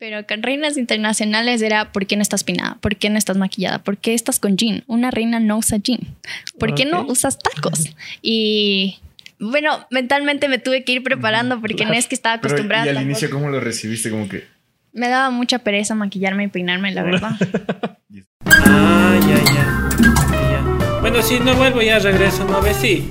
Pero con reinas internacionales era ¿por qué no estás pinada? ¿Por qué no estás maquillada? ¿Por qué estás con jean? Una reina no usa jean. ¿Por qué no usas tacos? Y bueno, mentalmente me tuve que ir preparando porque no es que estaba Pero, acostumbrada. ¿y al inicio cómo lo recibiste? Como que... Me daba mucha pereza maquillarme y peinarme, la verdad. Ah, ya, ya. Ya, ya. Bueno, si no vuelvo ya regreso, ¿no ves? Sí.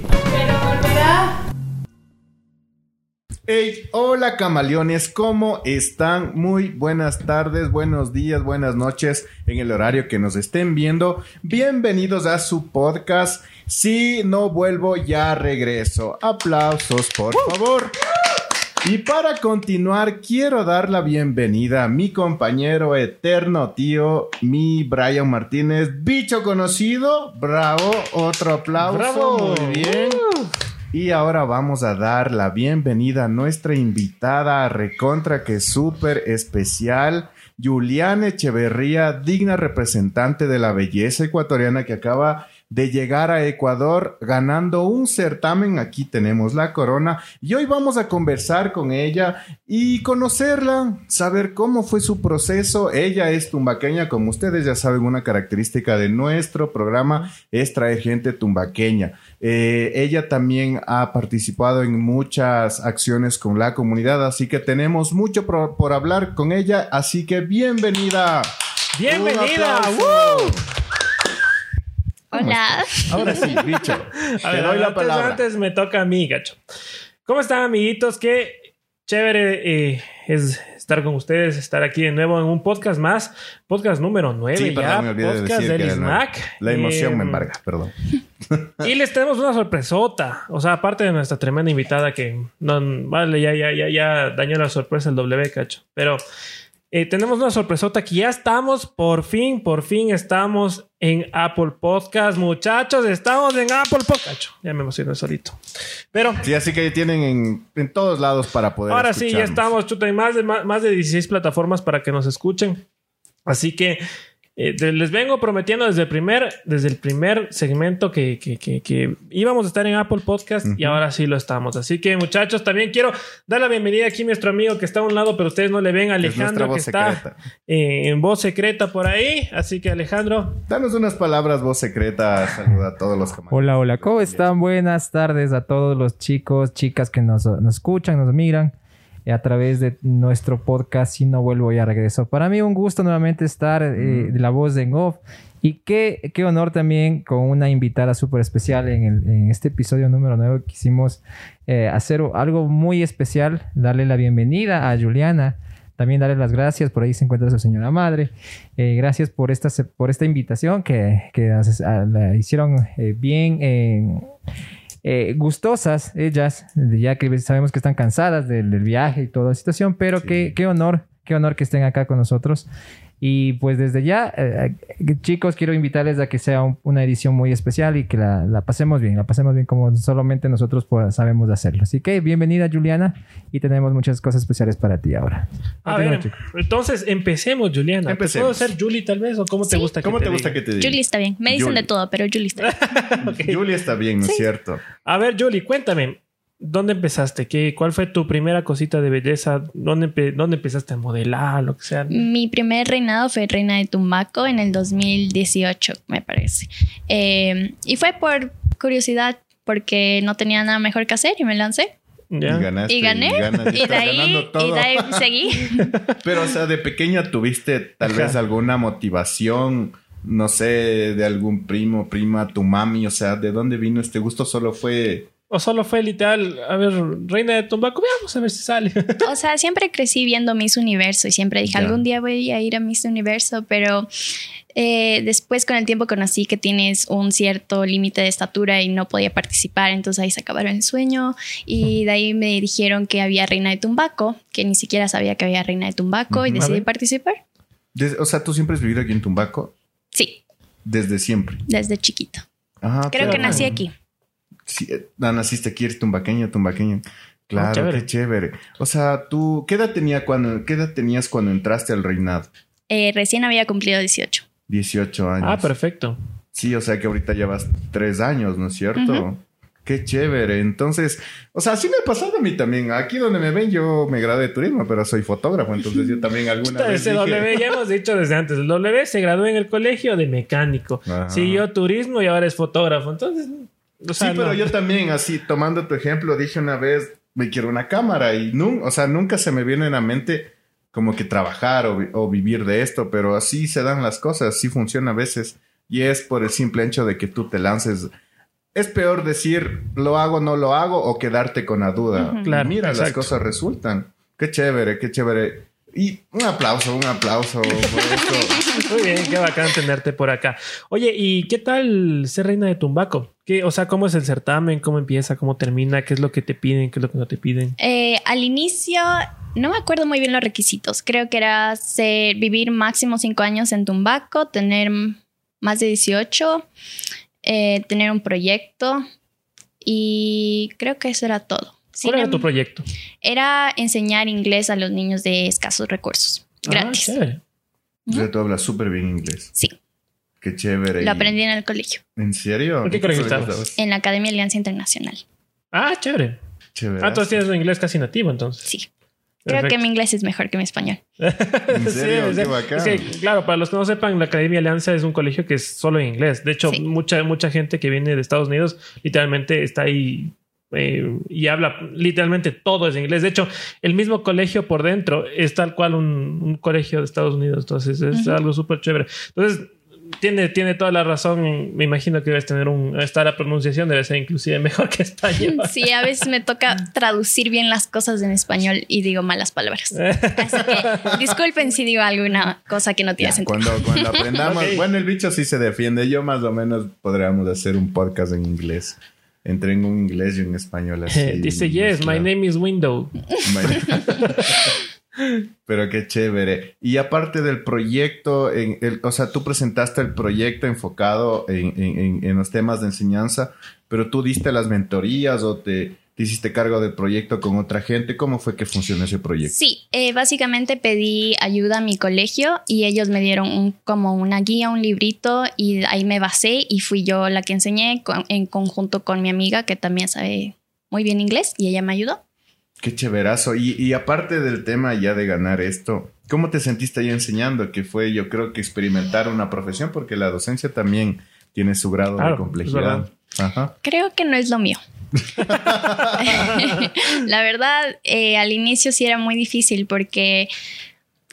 Hey, hola camaleones, ¿cómo están? Muy buenas tardes, buenos días, buenas noches en el horario que nos estén viendo. Bienvenidos a su podcast. Si no vuelvo, ya regreso. Aplausos, por favor. Y para continuar, quiero dar la bienvenida a mi compañero eterno tío, mi Brian Martínez, bicho conocido. Bravo, otro aplauso. Bravo. Muy bien. Y ahora vamos a dar la bienvenida a nuestra invitada recontra que es súper especial, Juliana Echeverría, digna representante de la belleza ecuatoriana que acaba de llegar a Ecuador ganando un certamen. Aquí tenemos la corona y hoy vamos a conversar con ella y conocerla, saber cómo fue su proceso. Ella es tumbaqueña, como ustedes ya saben, una característica de nuestro programa es traer gente tumbaqueña. Eh, ella también ha participado en muchas acciones con la comunidad, así que tenemos mucho por, por hablar con ella, así que bienvenida. Bienvenida. Hola. Ahora sí, bicho. A Te ver, doy la antes, palabra. Antes me toca a mí, gacho. ¿Cómo están, amiguitos? Qué chévere eh, es estar con ustedes, estar aquí de nuevo en un podcast más. Podcast número 9 Sí, ya. perdón, me olvidé de podcast decir que del. SMAC. La emoción Eh, me embarga, perdón. Y les tenemos una sorpresota. O sea, aparte de nuestra tremenda invitada que no vale, ya, ya, ya, ya dañó la sorpresa el W, cacho. Pero eh, tenemos una sorpresota que ya estamos, por fin, por fin estamos en Apple Podcast. Muchachos, estamos en Apple Podcast. Ya me emocioné solito. Pero Sí, así que tienen en, en todos lados para poder ahora sí, ya estamos, chuta, hay más de, más, más de 16 plataformas para que nos escuchen. Así que eh, les vengo prometiendo desde el primer, desde el primer segmento que, que- que- que íbamos a estar en Apple Podcast y ahora sí lo estamos. Así que muchachos, también quiero dar la bienvenida aquí a nuestro amigo que está a un lado, pero ustedes no le ven, Es Alejandro, que está eh, en voz secreta por ahí. Así que Alejandro, Danos unas palabras, voz secreta. Saluda a todos los camaradas. Hola, hola, ¿cómo están? Buenas tardes a todos los chicos, chicas que nos, nos escuchan, nos miran a través de nuestro podcast Si no vuelvo ya regreso. Para mí un gusto nuevamente estar eh, de la voz de Off y qué, qué honor también con una invitada súper especial en, el- en este episodio número 9 quisimos eh, hacer algo muy especial, darle la bienvenida a Juliana. También darle las gracias, por ahí se encuentra su señora madre. Eh, gracias por esta, por esta invitación que, que la hicieron bien eh, gustosas ellas, ya que sabemos que están cansadas del, del viaje y toda la situación, pero Sí. qué, qué honor, qué honor que estén acá con nosotros. Y pues desde ya, eh, eh, chicos, quiero invitarles a que sea un- una edición muy especial y que la, la pasemos bien, la pasemos bien como solamente nosotros pues, sabemos hacerlo. Así que bienvenida Juliana y tenemos muchas cosas especiales para ti ahora. a Continúa, ver, chico. entonces empecemos, Juliana. ¿Te Empecemos. ¿Puedo ser Julie tal vez o cómo te gusta que ¿Cómo te diga? gusta que te diga? Julie está bien. Me dicen Julie. de todo, pero Julie está bien. Julia está bien, ¿no es Sí. cierto? A ver, Julie, cuéntame, ¿dónde empezaste? ¿Qué, ¿Cuál fue tu primera cosita de belleza? ¿Dónde, empe- dónde empezaste a modelar, lo que sea? Mi primer reinado fue reina de Tumbaco en el 2018, me parece. Eh, y fue por curiosidad, porque no tenía nada mejor que hacer y me lancé. ¿Ya? Y ganaste. Y gané. ganas, Y de ahí, y de ahí seguí. Pero, o sea, de pequeña tuviste tal vez alguna motivación, no sé, de algún primo, prima, tu mami, o sea, ¿de dónde vino este gusto? Solo fue... ¿O solo fue literal, a ver, reina de Tumbaco, veamos a ver si sale? O sea, siempre crecí viendo Miss Universo y siempre dije, algún día voy a ir a Miss Universo, pero eh, después con el tiempo conocí que tienes un cierto límite de estatura y no podía participar, entonces ahí se acabaron el sueño y de ahí me dijeron que había Reina de Tumbaco, que ni siquiera sabía que había Reina de Tumbaco y decidí participar. o sea, tú siempre has vivido aquí en Tumbaco, Sí, desde siempre. desde chiquito. Ajá, Creo que nací aquí. Sí, eh, ah, naciste aquí, eres tumbaqueño, tumbaqueño. Claro, chévere. qué chévere. O sea, tú, ¿qué edad, tenía cuando, ¿qué edad tenías cuando entraste al reinado? Eh, recién había cumplido 18. 18 años. ah, perfecto. Sí, o sea que ahorita llevas tres años, ¿no es cierto? Qué Qué chévere. Entonces, o sea, sí me ha pasado a mí también. Aquí donde me ven, yo me gradué de turismo, pero soy fotógrafo, entonces yo también alguna vez ese dije- W ya hemos dicho desde antes. El W se graduó en el colegio de mecánico. Ajá. Siguió turismo y ahora es fotógrafo. Entonces, o sea, sí, pero no. yo también, así, tomando tu ejemplo, dije una vez, me quiero una cámara y nun- o sea, nunca se me viene en la mente como que trabajar o, vi- o vivir de esto, pero así se dan las cosas, así funciona a veces y es por el simple hecho de que tú te lances. Es peor decir lo hago, no lo hago o quedarte con la duda. Y Claro, mira, las cosas resultan. Qué chévere, qué chévere. Y un aplauso, un aplauso por esto. Muy bien, qué bacán tenerte por acá. Oye, ¿y qué tal ser reina de Tumbaco? ¿Qué, o sea, ¿cómo es el certamen? ¿Cómo empieza? ¿Cómo termina? ¿Qué es lo que te piden? ¿Qué es lo que no te piden? Eh, al inicio, no me acuerdo muy bien los requisitos. Creo que era ser, vivir máximo cinco años en Tumbaco, tener más de 18, eh, tener un proyecto y creo que eso era todo. Sin ¿Cuál era em- tu proyecto? era enseñar inglés a los niños de escasos recursos. Ah, Gratis. O sea, tú hablas súper bien inglés. sí, Qué chévere. lo aprendí en el colegio, ¿En serio? ¿En qué colegio estabas? en la Academia Alianza Internacional. Ah, chévere. Chévere. Ah, entonces tienes un inglés casi nativo, entonces. Sí. Creo Perfecto. que mi inglés es mejor que mi español. ¿En serio? Sí, Qué sí. bacán. Es que, claro, para los que no sepan, la Academia Alianza es un colegio que es solo en inglés. De hecho, Sí. mucha, mucha gente que viene de Estados Unidos literalmente está ahí eh, y habla literalmente todo es inglés. De hecho, el mismo colegio por dentro es tal cual un, un colegio de Estados Unidos. Entonces, es algo súper chévere. Entonces, tiene, tiene toda la razón. Me imagino que debes tener un. Esta la pronunciación debe ser inclusive mejor que español. Sí, a veces me toca traducir bien las cosas en español y digo malas palabras. Así que disculpen si digo alguna cosa que no tiene Ya, sentido. cuando, cuando aprendamos, Ok. bueno, el bicho sí se defiende. Yo más o menos podríamos hacer un podcast en inglés. Entre en un inglés y un español así. Dice, yes, my name is Window. Pero qué chévere. Y aparte del proyecto, en el, o sea, tú presentaste el proyecto enfocado en, en- en- los temas de enseñanza, pero tú diste las mentorías o te, te hiciste cargo del proyecto con otra gente. ¿Cómo fue que funcionó ese proyecto? Sí, eh, básicamente pedí ayuda a mi colegio y ellos me dieron un- como una guía, un librito y ahí me basé y fui yo la que enseñé con- en conjunto con mi amiga que también sabe muy bien inglés y ella me ayudó. Qué chéverazo. Y, y aparte del tema ya de ganar esto, ¿cómo te sentiste ahí enseñando? Que fue, yo creo que experimentar una profesión, porque la docencia también tiene su grado Claro, de complejidad. Ajá. Creo que no es lo mío. la verdad, eh, al inicio sí era muy difícil porque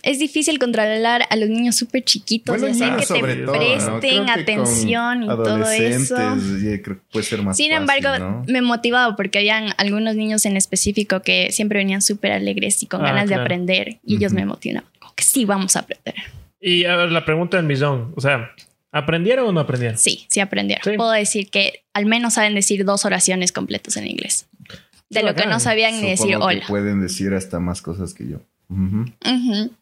es difícil controlar a los niños súper chiquitos Bueno, y hacer que te todo, ¿no? presten que atención y todo eso. creo que puede ser más Sin fácil, embargo, ¿no? me motivaba porque habían algunos niños en específico que siempre venían súper alegres y con Ah, ganas claro. de aprender y ellos Ujú. me motivaban. Como que sí, vamos a aprender. Y a ver, la pregunta del millón. O sea, ¿aprendieron o no aprendieron? Sí, sí aprendieron. Sí. Puedo decir que al menos saben decir dos oraciones completas en inglés. De Qué lo que bacán. no sabían ni decir Supongo que hola. pueden decir hasta más cosas que yo. Ujú,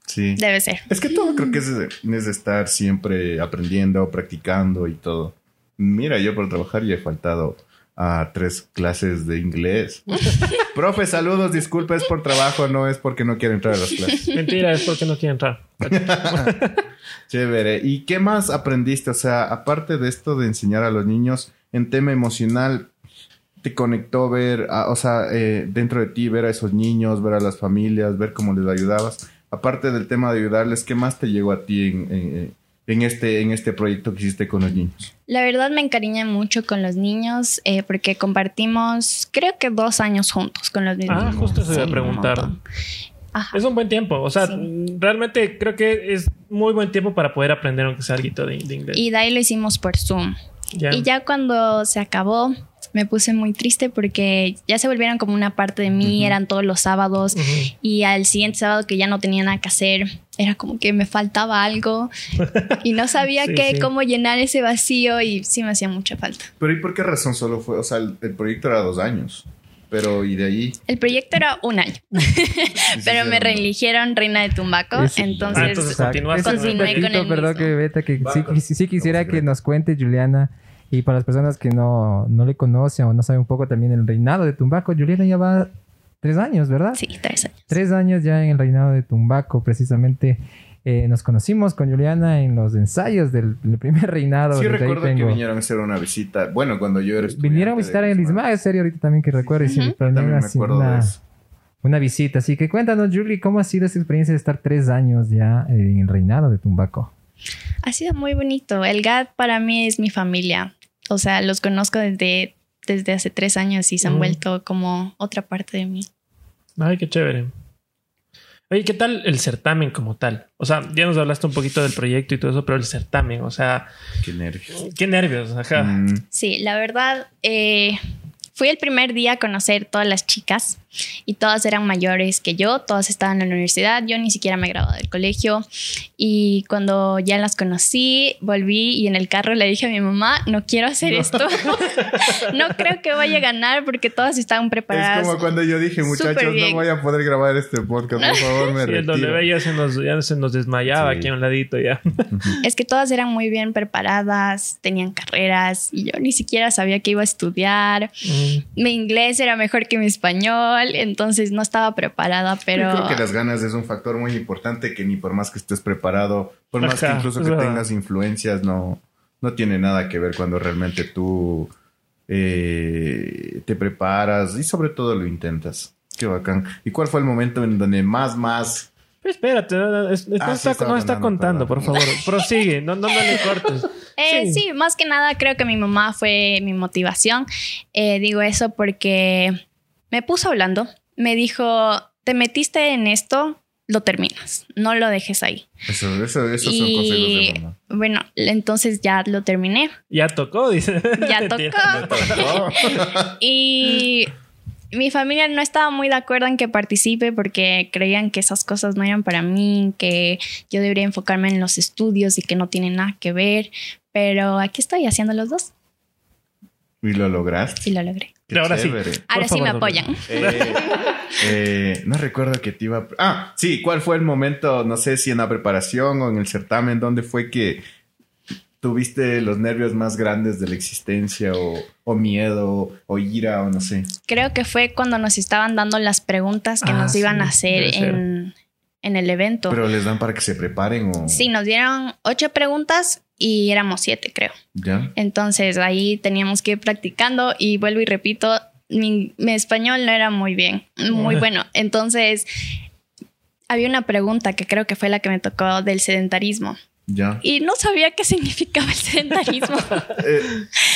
Sí. Debe ser. Es que todo creo que es, es estar siempre aprendiendo, practicando y todo. Mira, yo por trabajar ya he faltado a tres clases de inglés. Profe, saludos, disculpa, es por trabajo, no es porque no quiero entrar a las clases. Mentira, es porque no quieren entrar. Chévere. ¿Y qué más aprendiste? O sea, aparte de esto de enseñar a los niños en tema emocional, te conectó ver, a- o sea, eh, dentro de ti, ver a esos niños, ver a las familias, ver cómo les ayudabas. Aparte del tema de ayudarles, ¿qué más te llegó a ti en, en- en este, en este proyecto que hiciste con los niños? La verdad me encariñé mucho con los niños eh, porque compartimos, creo que dos años juntos con los niños. Ah, justo eso iba a preguntar. Ajá. Es un buen tiempo. O sea, Sí. realmente creo que es muy buen tiempo para poder aprender aunque sea algo de, de inglés. Y de ahí lo hicimos por Zoom. Ya. Y ya cuando se acabó, me puse muy triste porque ya se volvieron como una parte de mí, eran todos los sábados. Y al siguiente sábado que ya no tenía nada que hacer, era como que me faltaba algo y no sabía Sí, qué, sí. cómo llenar ese vacío y sí me hacía mucha falta. Pero ¿y por qué razón solo fue? O sea, el, el proyecto era dos años. Pero ¿y de ahí? El proyecto era un año, pero me reeligieron reeligieron reina de Tumbaco, Es- entonces, Ah, entonces Continué con el perdón que Beta, que sí, Vamos, sí- sí quisiera que nos cuente Juliana. Y para las personas que no, no le conocen o no saben un poco también el reinado de Tumbaco, Juliana ya va tres años, ¿verdad? Sí, tres años. Tres años ya en el reinado de Tumbaco, precisamente. eh, nos conocimos con Juliana en los ensayos del, del primer reinado. Sí recuerdo que vinieron a hacer una visita. Bueno, cuando yo era estudiante Vinieron a visitar Lismar. Lismar, es serio, ahorita también que recuerdo. y sí, Ujú. planearon También me acuerdo una, de eso. una visita. Así que cuéntanos, Julie, ¿cómo ha sido esa experiencia de estar tres años ya eh, en el reinado de Tumbaco? Ha sido muy bonito. El GAT para mí es mi familia. O sea, los conozco desde, desde hace tres años y se han Mm. vuelto como otra parte de mí. Ay, qué chévere. Oye, ¿qué tal el certamen como tal? O sea, ya nos hablaste un poquito del proyecto y todo eso, pero el certamen, o sea, Qué nervios. qué nervios, ajá. Mm, Sí, la verdad, eh, fui el primer día a conocer todas las chicas y todas eran mayores que yo, todas estaban en la universidad, yo ni siquiera me gradué del colegio y cuando ya las conocí, volví y en el carro le dije a mi mamá, no quiero hacer esto, no creo que vaya a ganar porque todas estaban Es preparadas. como cuando yo dije, muchachos, no voy a poder grabar este podcast, por favor, me Sí, retiro. Se nos, ya se nos desmayaba Sí. aquí a un ladito ya. Es que todas eran muy bien preparadas, tenían carreras y yo ni siquiera sabía que iba a estudiar. Mm. Mi inglés era mejor que mi español, entonces no estaba preparada, pero Yo creo que las ganas es un factor muy importante que ni por más que estés preparado, por más que incluso que verdad. tengas influencias, no, no tiene nada que ver cuando realmente tú eh, te preparas y sobre todo lo intentas. Qué bacán. ¿Y cuál fue el momento en donde más, más... Pero espérate, no, no, es- no Ah, sí, está, estaba no está contando, por favor. Prosigue, no, no, no le cortes. Eh, Sí. sí. más que nada creo que mi mamá fue mi motivación. Eh, digo eso porque me puso hablando, me dijo, te metiste en esto, lo terminas, no lo dejes ahí. Eso, eso, esos son Y- consejos de mamá. Bueno, entonces ya lo terminé, Ya tocó, dice. ya tocó. y mi familia no estaba muy de acuerdo en que participe porque creían que esas cosas no eran para mí, que yo debería enfocarme en los estudios y que no tienen nada que ver. Pero aquí estoy haciendo los dos y lo lograste. y lo logré. Qué Ahora sí. Ahora sí me apoyan. Eh, eh, no recuerdo que te iba a... Ah, sí, ¿cuál fue el momento, no sé si en la preparación o en el certamen, dónde fue que tuviste los nervios más grandes de la existencia o, o miedo o ira o no sé? Creo que fue cuando nos estaban dando las preguntas que Ah, nos iban a sí, hacer en, en el evento. Pero les dan para que se preparen o... Sí, nos dieron ocho preguntas y éramos siete, creo. ¿Ya? Entonces ahí teníamos que ir practicando y vuelvo y repito, mi, mi español no era muy bien, muy bueno. Entonces había una pregunta que creo que fue la que me tocó del sedentarismo ¿Ya? y no sabía qué significaba el sedentarismo. Eh,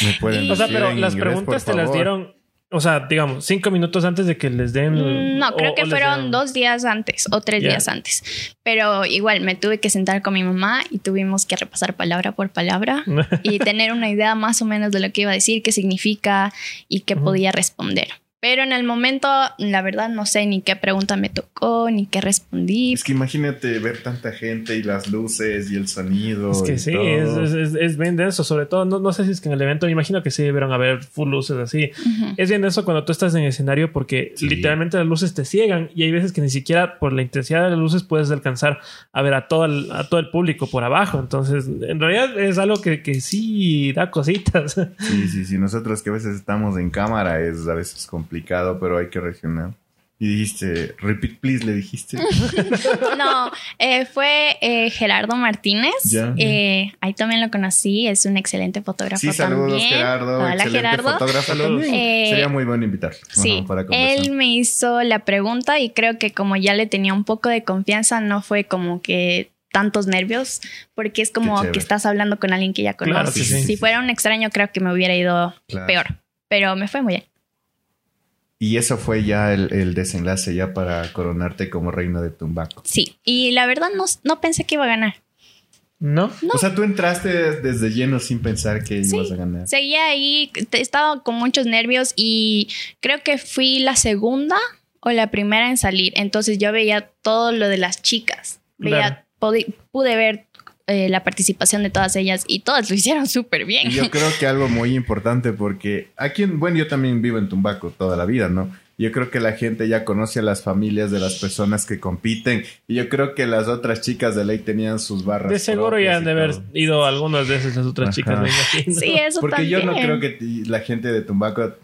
¿Me pueden O O sea, decir pero en las inglés, preguntas te las favor? dieron, o sea, digamos, cinco minutos antes de que les den. Mm, No, creo o- que o fueron den- dos días antes o tres días antes. Pero igual me tuve que sentar con mi mamá y tuvimos que repasar palabra por palabra y tener una idea más o menos de lo que iba a decir, qué significa y qué podía responder. Pero en el momento, la verdad, no sé ni qué pregunta me tocó, ni qué respondí. Es que imagínate ver tanta gente y las luces y el sonido. Es que y sí, todo. es, es, es- es bien denso, sobre todo, no, no sé si es que en el evento, me imagino que sí debieron haber full luces así. Ujú. Es bien denso cuando tú estás en escenario porque Sí. literalmente las luces te ciegan y hay veces que ni siquiera por la intensidad de las luces puedes alcanzar a ver a todo el, a todo el público por abajo. Entonces, en realidad es algo que, que sí da cositas. Sí, sí, sí. Nosotros que a veces estamos en cámara es a veces complicado, pero hay que reaccionar. Y dijiste, repeat please, le dijiste. No, eh, fue eh, Gerardo Martínez. Ya. Eh, ahí también lo conocí, es un excelente fotógrafo Sí, saludos también. Gerardo. Hola excelente Gerardo. fotógrafo también. Eh, Sería muy bueno invitarlo. Sí, para conversar. él me hizo la pregunta y creo que como ya le tenía un poco de confianza, no fue como que tantos nervios, porque es como que estás hablando con alguien que ya Claro, conoces. sí, sí. Si fuera un extraño, creo que me hubiera ido Claro. peor, pero me fue muy bien. Y eso fue ya el, el desenlace ya para coronarte como reina de Tumbaco. Sí, y la verdad no, no pensé que iba a ganar. ¿No? O sea, tú entraste desde lleno sin pensar que Sí. ibas a ganar. Seguía ahí, estaba con muchos nervios y creo que fui la segunda o la primera en salir. Entonces yo veía todo lo de las chicas. Veía, podi- pude ver eh, la participación de todas ellas y todas lo hicieron súper bien. Yo creo que algo muy importante porque aquí, en- bueno, yo también vivo en Tumbaco toda la vida, ¿no? Yo creo que la gente ya conoce a las familias de las personas que compiten y yo creo que las otras chicas de ley tenían sus barras. De seguro ya han de haber todo. ido algunas veces las otras Ajá. chicas, me imagino. Sí, eso Porque yo no creo que la gente de Tumbaco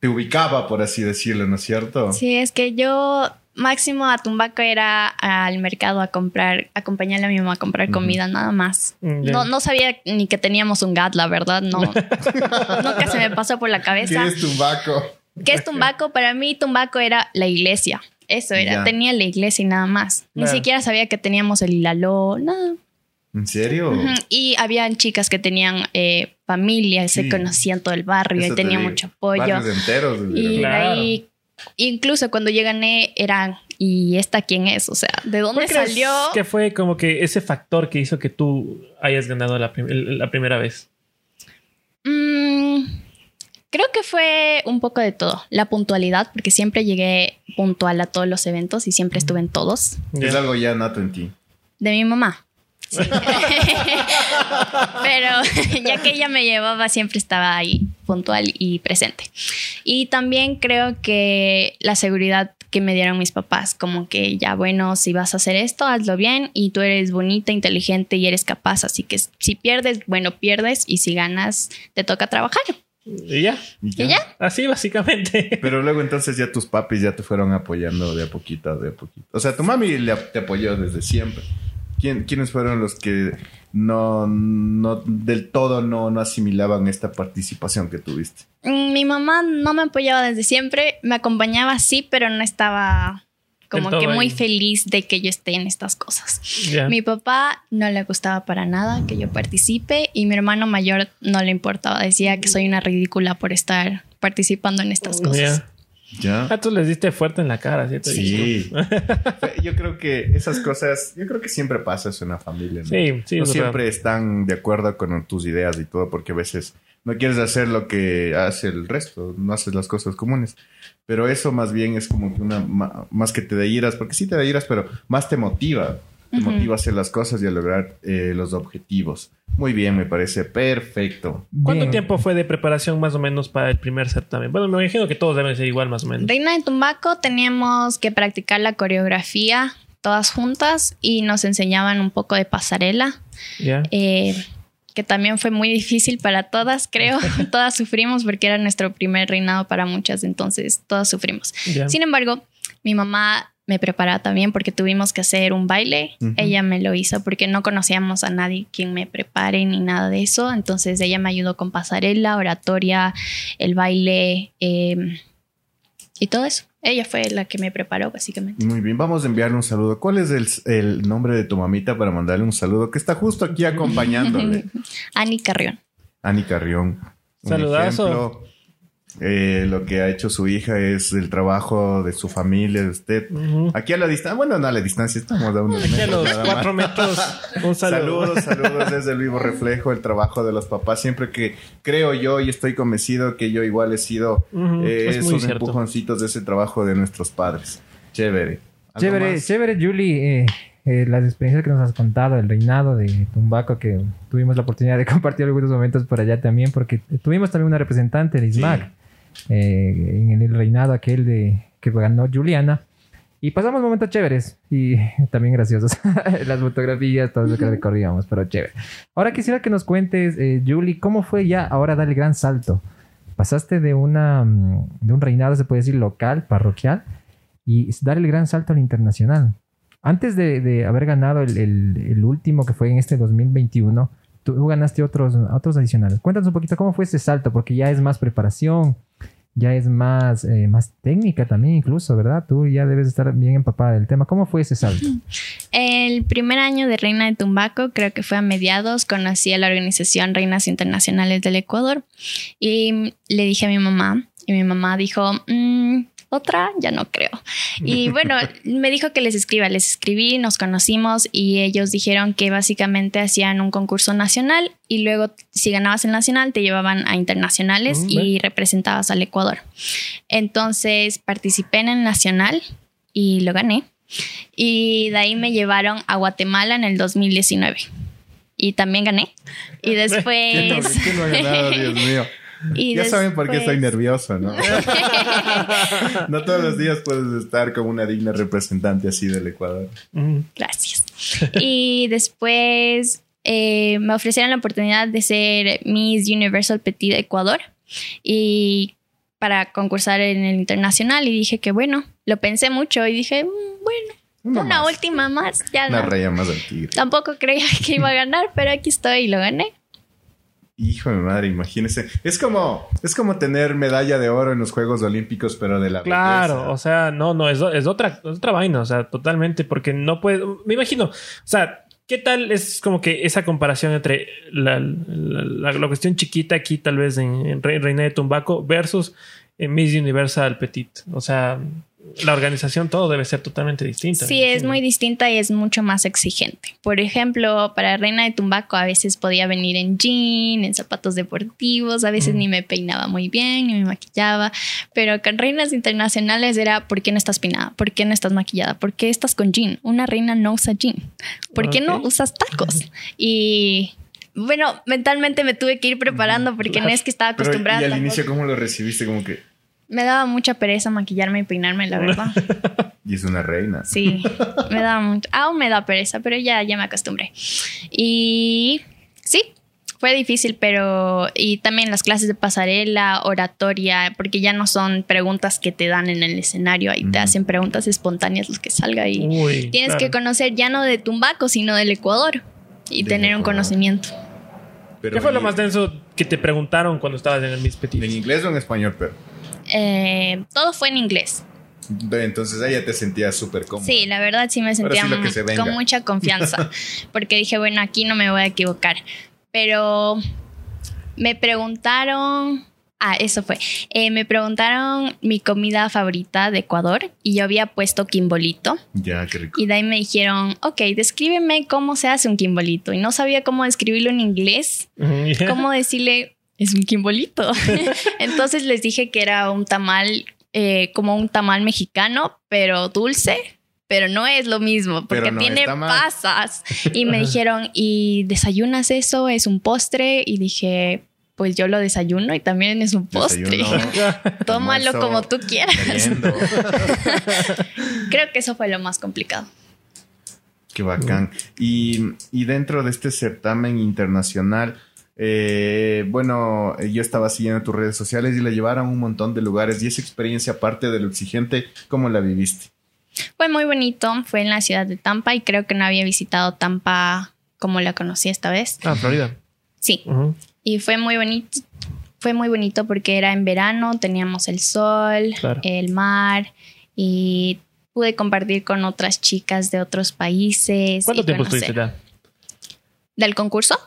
te ubicaba, por así decirlo, ¿no es cierto? Sí, es que yo máximo a Tumbaco era al mercado a comprar, acompañarle a mi mamá a comprar comida, nada más. Mm. No, no sabía ni que teníamos un GAT, la verdad, no. Nunca se me pasó por la ¿Qué cabeza. es Tumbaco? ¿Qué es Tumbaco? Para mí Tumbaco era la iglesia. Eso era, tenía la iglesia y nada más. Ni siquiera sabía que teníamos el Hilaló, nada. ¿En serio? Y habían chicas que tenían eh, familia, se Sí. conocían todo el barrio Eso y te tenía digo. mucho apoyo. Barrios enteros. Y Claro. ahí, incluso cuando yo gané, eran, ¿y esta quién es? O sea, ¿de dónde ¿Cuál crees salió? que fue como que ese factor que hizo que tú hayas ganado la, prim- la primera vez? Mm, creo que fue un poco de todo. La puntualidad, porque siempre llegué puntual a todos los eventos y siempre estuve en todos. Es algo ya nato en ti. De mi mamá. Sí. Pero ya que ella me llevaba, siempre estaba ahí, puntual y presente. Y también creo que la seguridad que me dieron mis papás, como que ya bueno, si vas a hacer esto, hazlo bien y tú eres bonita, inteligente y eres capaz. Así que si pierdes, bueno, pierdes y si ganas, te toca trabajar. Y ya. ¿Y ¿Y ya? Así básicamente. Pero luego entonces ya tus papis ya te fueron apoyando de a poquito, de a poquito. O sea, tu mami le, te apoyó desde siempre. ¿Quién, ¿Quiénes fueron los que no, no del todo no, no asimilaban esta participación que tuviste? Mm, Mi mamá no me apoyaba desde siempre, me acompañaba sí, pero no estaba como que muy ahí. feliz de que yo esté en estas cosas. Ya. Mi papá no le gustaba para nada que yo participe y mi hermano mayor no le importaba, decía que soy una ridícula por estar participando en estas cosas. ¿Ya? Ah, tú les diste fuerte en la cara, ¿cierto? Sí. yo creo que esas cosas, yo creo que siempre pasa eso en la familia. ¿no? Sí, sí, No es siempre están de acuerdo con tus ideas y todo, porque a veces no quieres hacer lo que hace el resto, no haces las cosas comunes. Pero eso más bien es como que una, más que te da iras, porque sí te da iras, pero más te motiva. Te Ujú. motiva a hacer las cosas y a lograr eh, los objetivos. Muy bien, me parece perfecto. ¿Cuánto Bien. tiempo fue de preparación más o menos para el primer certamen? Bueno, me imagino que todos deben ser igual más o menos. Reina de Tumbaco teníamos que practicar la coreografía todas juntas y nos enseñaban un poco de pasarela. Ya. eh, que también fue muy difícil para todas, creo. todas sufrimos porque era nuestro primer reinado para muchas, entonces todas sufrimos. Ya. Sin embargo, mi mamá me preparaba también porque tuvimos que hacer un baile. Ella me lo hizo porque no conocíamos a nadie quien me prepare ni nada de eso. Entonces ella me ayudó con pasarela, oratoria, el baile eh, y todo eso. Ella fue la que me preparó básicamente. Muy bien, vamos a enviarle un saludo. ¿Cuál es el, el nombre de tu mamita para mandarle un saludo? Que está justo aquí acompañándole. Ani Carrión. Ani Carrión. Un Saludazo. ejemplo. Eh, lo que ha hecho su hija es el trabajo de su familia, de usted. Aquí a la distancia, bueno, no a la distancia, estamos a unos Aquí a los cuatro más. metros, un saludo. Saludos, saludos desde el vivo reflejo, el trabajo de los papás. Siempre que creo yo y estoy convencido que yo igual he sido Ujú, eh, es muy esos empujoncitos de ese trabajo de nuestros padres. Chévere. ¿Algo Chévere, más? chévere, Julie. eh, eh, las experiencias que nos has contado, el reinado de Tumbaco, que tuvimos la oportunidad de compartir algunos momentos por allá también, porque tuvimos también una representante de ISMAC eh, en el reinado aquel de que ganó Juliana. Y pasamos momentos chéveres y también graciosos. Las fotografías, todo lo que recorríamos, pero chévere. Ahora quisiera que nos cuentes, eh, Julie, ¿cómo fue ya ahora dar el gran salto? Pasaste de, una, mm, de un reinado, se puede decir, local, parroquial, y dar el gran salto al internacional. Antes de, de haber ganado el, el- el último que fue en este 2021, tú ganaste otros, otros adicionales. Cuéntanos un poquito cómo fue ese salto, porque ya es más preparación, ya es más, eh, más técnica también incluso, ¿verdad? Tú ya debes estar bien empapada del tema. ¿Cómo fue ese salto? El primer año de Reina de Tumbaco, creo que fue a mediados, conocí a la organización Reinas Internacionales del Ecuador y le dije a mi mamá y mi mamá dijo, "Mm, otra, ya no creo. Y bueno, me dijo que les escriba, les escribí, nos conocimos y ellos dijeron que básicamente hacían un concurso nacional y luego si ganabas el nacional te llevaban a internacionales Mm, y representabas al Ecuador. Entonces participé en el nacional y lo gané. Y de ahí me llevaron a Guatemala en el 2019. Y también gané. Y ¿Quién no, después... quién no ha ganado, Dios mío? y ya saben por qué estoy después- nervioso, ¿no? no todos los días puedes estar como una digna representante así del Ecuador. Gracias. Y después eh, me ofrecieron la oportunidad de ser Miss Universal Petit de Ecuador. Y para concursar en el internacional y dije que bueno, lo pensé mucho y dije, "Mm, bueno, una, más. última más, ya Una no. raya más del tigre. Tampoco creía que iba a ganar, pero aquí estoy y lo gané. Hijo de madre, imagínese. Es como, es como tener medalla de oro en los Juegos Olímpicos, pero de la Claro, o sea, no, no, es, es otra, es otra vaina, o sea, totalmente, porque no puede, me imagino, o sea, ¿qué tal es como que esa comparación entre la, la- cuestión chiquita aquí, tal vez en, en Re- Reina de Tumbaco, versus en Miss Universal Petit? O sea, la organización, todo debe ser totalmente distinto. Sí, es muy distinta y es mucho más exigente. Por ejemplo, para Reina de Tumbaco a veces podía venir en jean, en zapatos deportivos, a veces Mm. ni me peinaba muy bien, ni me maquillaba, pero con reinas internacionales era ¿por qué no estás peinada? ¿Por qué no estás maquillada? ¿Por qué estás con jean? Una reina no usa jean. ¿Por qué no usas tacos? Y bueno, mentalmente me tuve que ir preparando porque no es que estaba Pero, acostumbrada. ¿Y al inicio cómo lo recibiste? Como que... Me daba mucha pereza maquillarme y peinarme, la verdad. Y es una reina. Sí, me da mucho. Aún me da pereza, pero ya, ya me acostumbré. Y sí, fue difícil, pero. Y también las clases de pasarela, oratoria, porque ya no son preguntas que te dan en el escenario, ahí te hacen preguntas espontáneas, los que salga y. Uy, Tienes claro. que conocer ya no de Tumbaco, sino del Ecuador y tener un conocimiento. Pero ¿Qué fue lo más denso que te preguntaron cuando estabas en el Miss Petit? ¿En inglés o en español, pero? Eh, todo fue en inglés. Entonces ahí ya te sentías súper cómodo. Sí, la verdad sí me sentía sí con mucha confianza, porque dije, bueno, aquí no me voy a equivocar. Pero me preguntaron, ah, eso fue, Eh, me preguntaron mi comida favorita de Ecuador y yo había puesto quimbolito Ya, qué rico. y de ahí me dijeron, ok, descríbeme cómo se hace un quimbolito y no sabía cómo describirlo en inglés, cómo decirle, es un quimbolito. Entonces les dije que era un tamal, eh, como un tamal mexicano, pero dulce. Pero no es lo mismo, porque no tiene pasas. Y me dijeron, ¿y desayunas eso? ¿Es un postre? Y dije, pues yo lo desayuno y también es un postre. Tómalo como tú quieras. Creo que eso fue lo más complicado. Qué bacán. Y, y dentro de este certamen internacional, eh, bueno, yo estaba siguiendo tus redes sociales y le llevaron a un montón de lugares. Y esa experiencia, aparte de lo exigente, ¿cómo la viviste? Fue muy bonito, fue en la ciudad de Tampa y creo que no había visitado Tampa como la conocí esta vez. Ah, Florida. Sí, y fue muy bonito. Fue muy bonito porque era en verano, teníamos el sol, Claro. el mar y pude compartir con otras chicas de otros países. ¿Cuánto y tiempo conocer. estuviste ya? ¿Del concurso?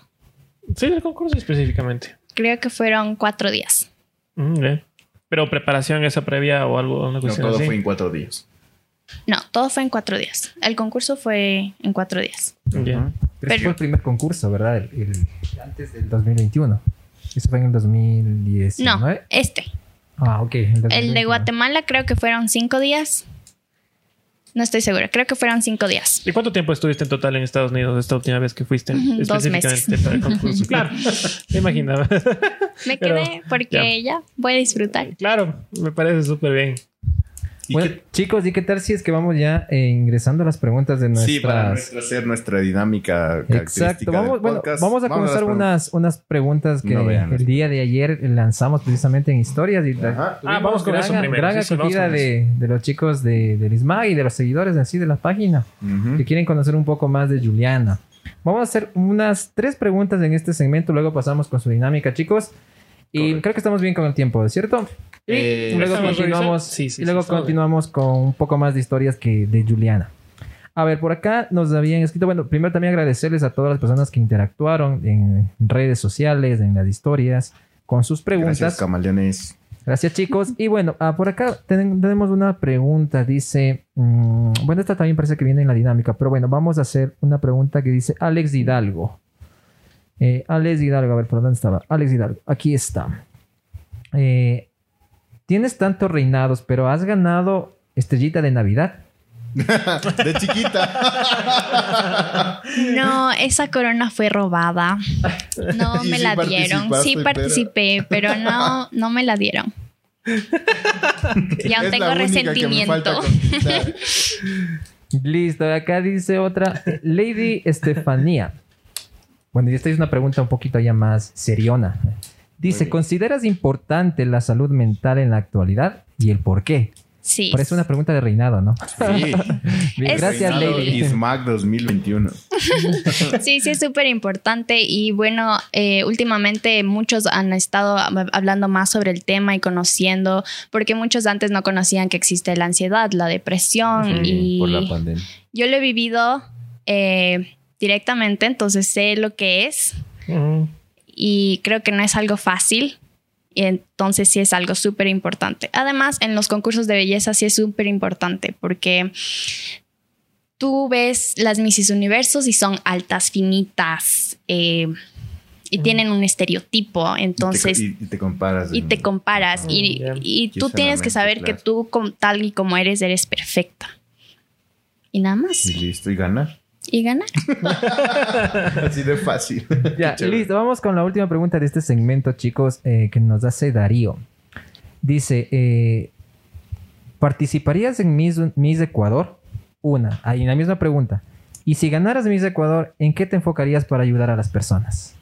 Sí, del concurso específicamente. Creo que fueron cuatro días. Mm, bien. Pero preparación esa previa o algo, una No, todo así. fue en cuatro días. No, todo fue en cuatro días. El concurso fue en cuatro días. Ya. Pero ese Pero- fue el primer concurso, ¿verdad? El, el- antes del 2021. Eso fue en el 2019. No, este. Ah, ok. El, El de 2021. Guatemala creo que fueron cinco días. No estoy segura, creo que fueron cinco días. ¿Y cuánto tiempo estuviste en total en Estados Unidos esta última vez que fuiste? Ujú, dos específicamente para el concurso? Claro, me imaginaba. Me quedé porque ya voy a disfrutar. claro, me parece súper bien. ¿Y Bueno, qué- chicos, ¿y qué tal si es que vamos ya eh, ingresando a las preguntas de nuestras... Sí, para nuestra- hacer nuestra dinámica característica Exacto. Vamos, del bueno, vamos a las comenzar preguntas. unas, unas preguntas que No vean el día de ayer lanzamos precisamente en historias. Y la- Ah, vamos con gran, eso primero. Gran Sí, sí, vamos acogida con de, de los chicos de, del ISMAG y de los seguidores así de la página Ujú. que quieren conocer un poco más de Juliana. Vamos a hacer unas tres preguntas en este segmento, luego pasamos con su dinámica, chicos. Y Correcto. creo que estamos bien con el tiempo, ¿cierto? Y Eh, luego ¿estamos continuamos, revisando? Sí, sí, y luego continuamos con un poco más de historias que de Juliana. A ver, por acá nos habían escrito, bueno, primero también agradecerles a todas las personas que interactuaron en redes sociales, en las historias, con sus preguntas. Gracias, camaleones. Gracias, chicos. Y bueno, ah, por acá ten- tenemos una pregunta. Dice, mm, bueno, esta también parece que viene en la dinámica, pero bueno, vamos a hacer una pregunta que dice Alex Hidalgo. Eh, Alex Hidalgo, a ver, ¿por dónde estaba? Alex Hidalgo, aquí está. Eh, Tienes tantos reinados, pero has ganado estrellita de Navidad. De chiquita. No, esa corona fue robada. No me la dieron. Sí participé, pero no, no me la dieron. Y aún Es tengo resentimiento. Listo, acá dice otra. Lady Estefanía. Bueno, y esta es una pregunta un poquito ya más seriona. Dice. ¿consideras importante la salud mental en la actualidad? ¿Y el por qué? Sí. Parece una pregunta de reinado, ¿no? Sí. Bien, Es- Gracias, Lady. ISMAC 2021. Sí, sí, es súper importante y bueno, eh, últimamente muchos han estado hab- hablando más sobre el tema y conociendo, porque muchos antes no conocían que existe la ansiedad, la depresión y Por la pandemia. yo lo he vivido eh, directamente, entonces sé lo que es Mm. Y creo que no es algo fácil. Y entonces sí es algo súper importante. Además, en los concursos de belleza sí es súper importante porque tú ves las Misses Universos y son altas, finitas eh, y tienen un estereotipo. Entonces, y, te, y te comparas. y te comparas y, Mm, ya. y tú tienes que saber que tú como, tal y como eres eres perfecta y nada más Y listo, y ganar. Y ganar Así de fácil. Ya, listo. Vamos con la última pregunta de este segmento, chicos, eh, que nos hace Darío. Dice, eh, ¿participarías en Miss, Miss Ecuador? Una, ahí la misma pregunta. Y si ganaras Miss Ecuador, ¿en qué te enfocarías para ayudar a las personas?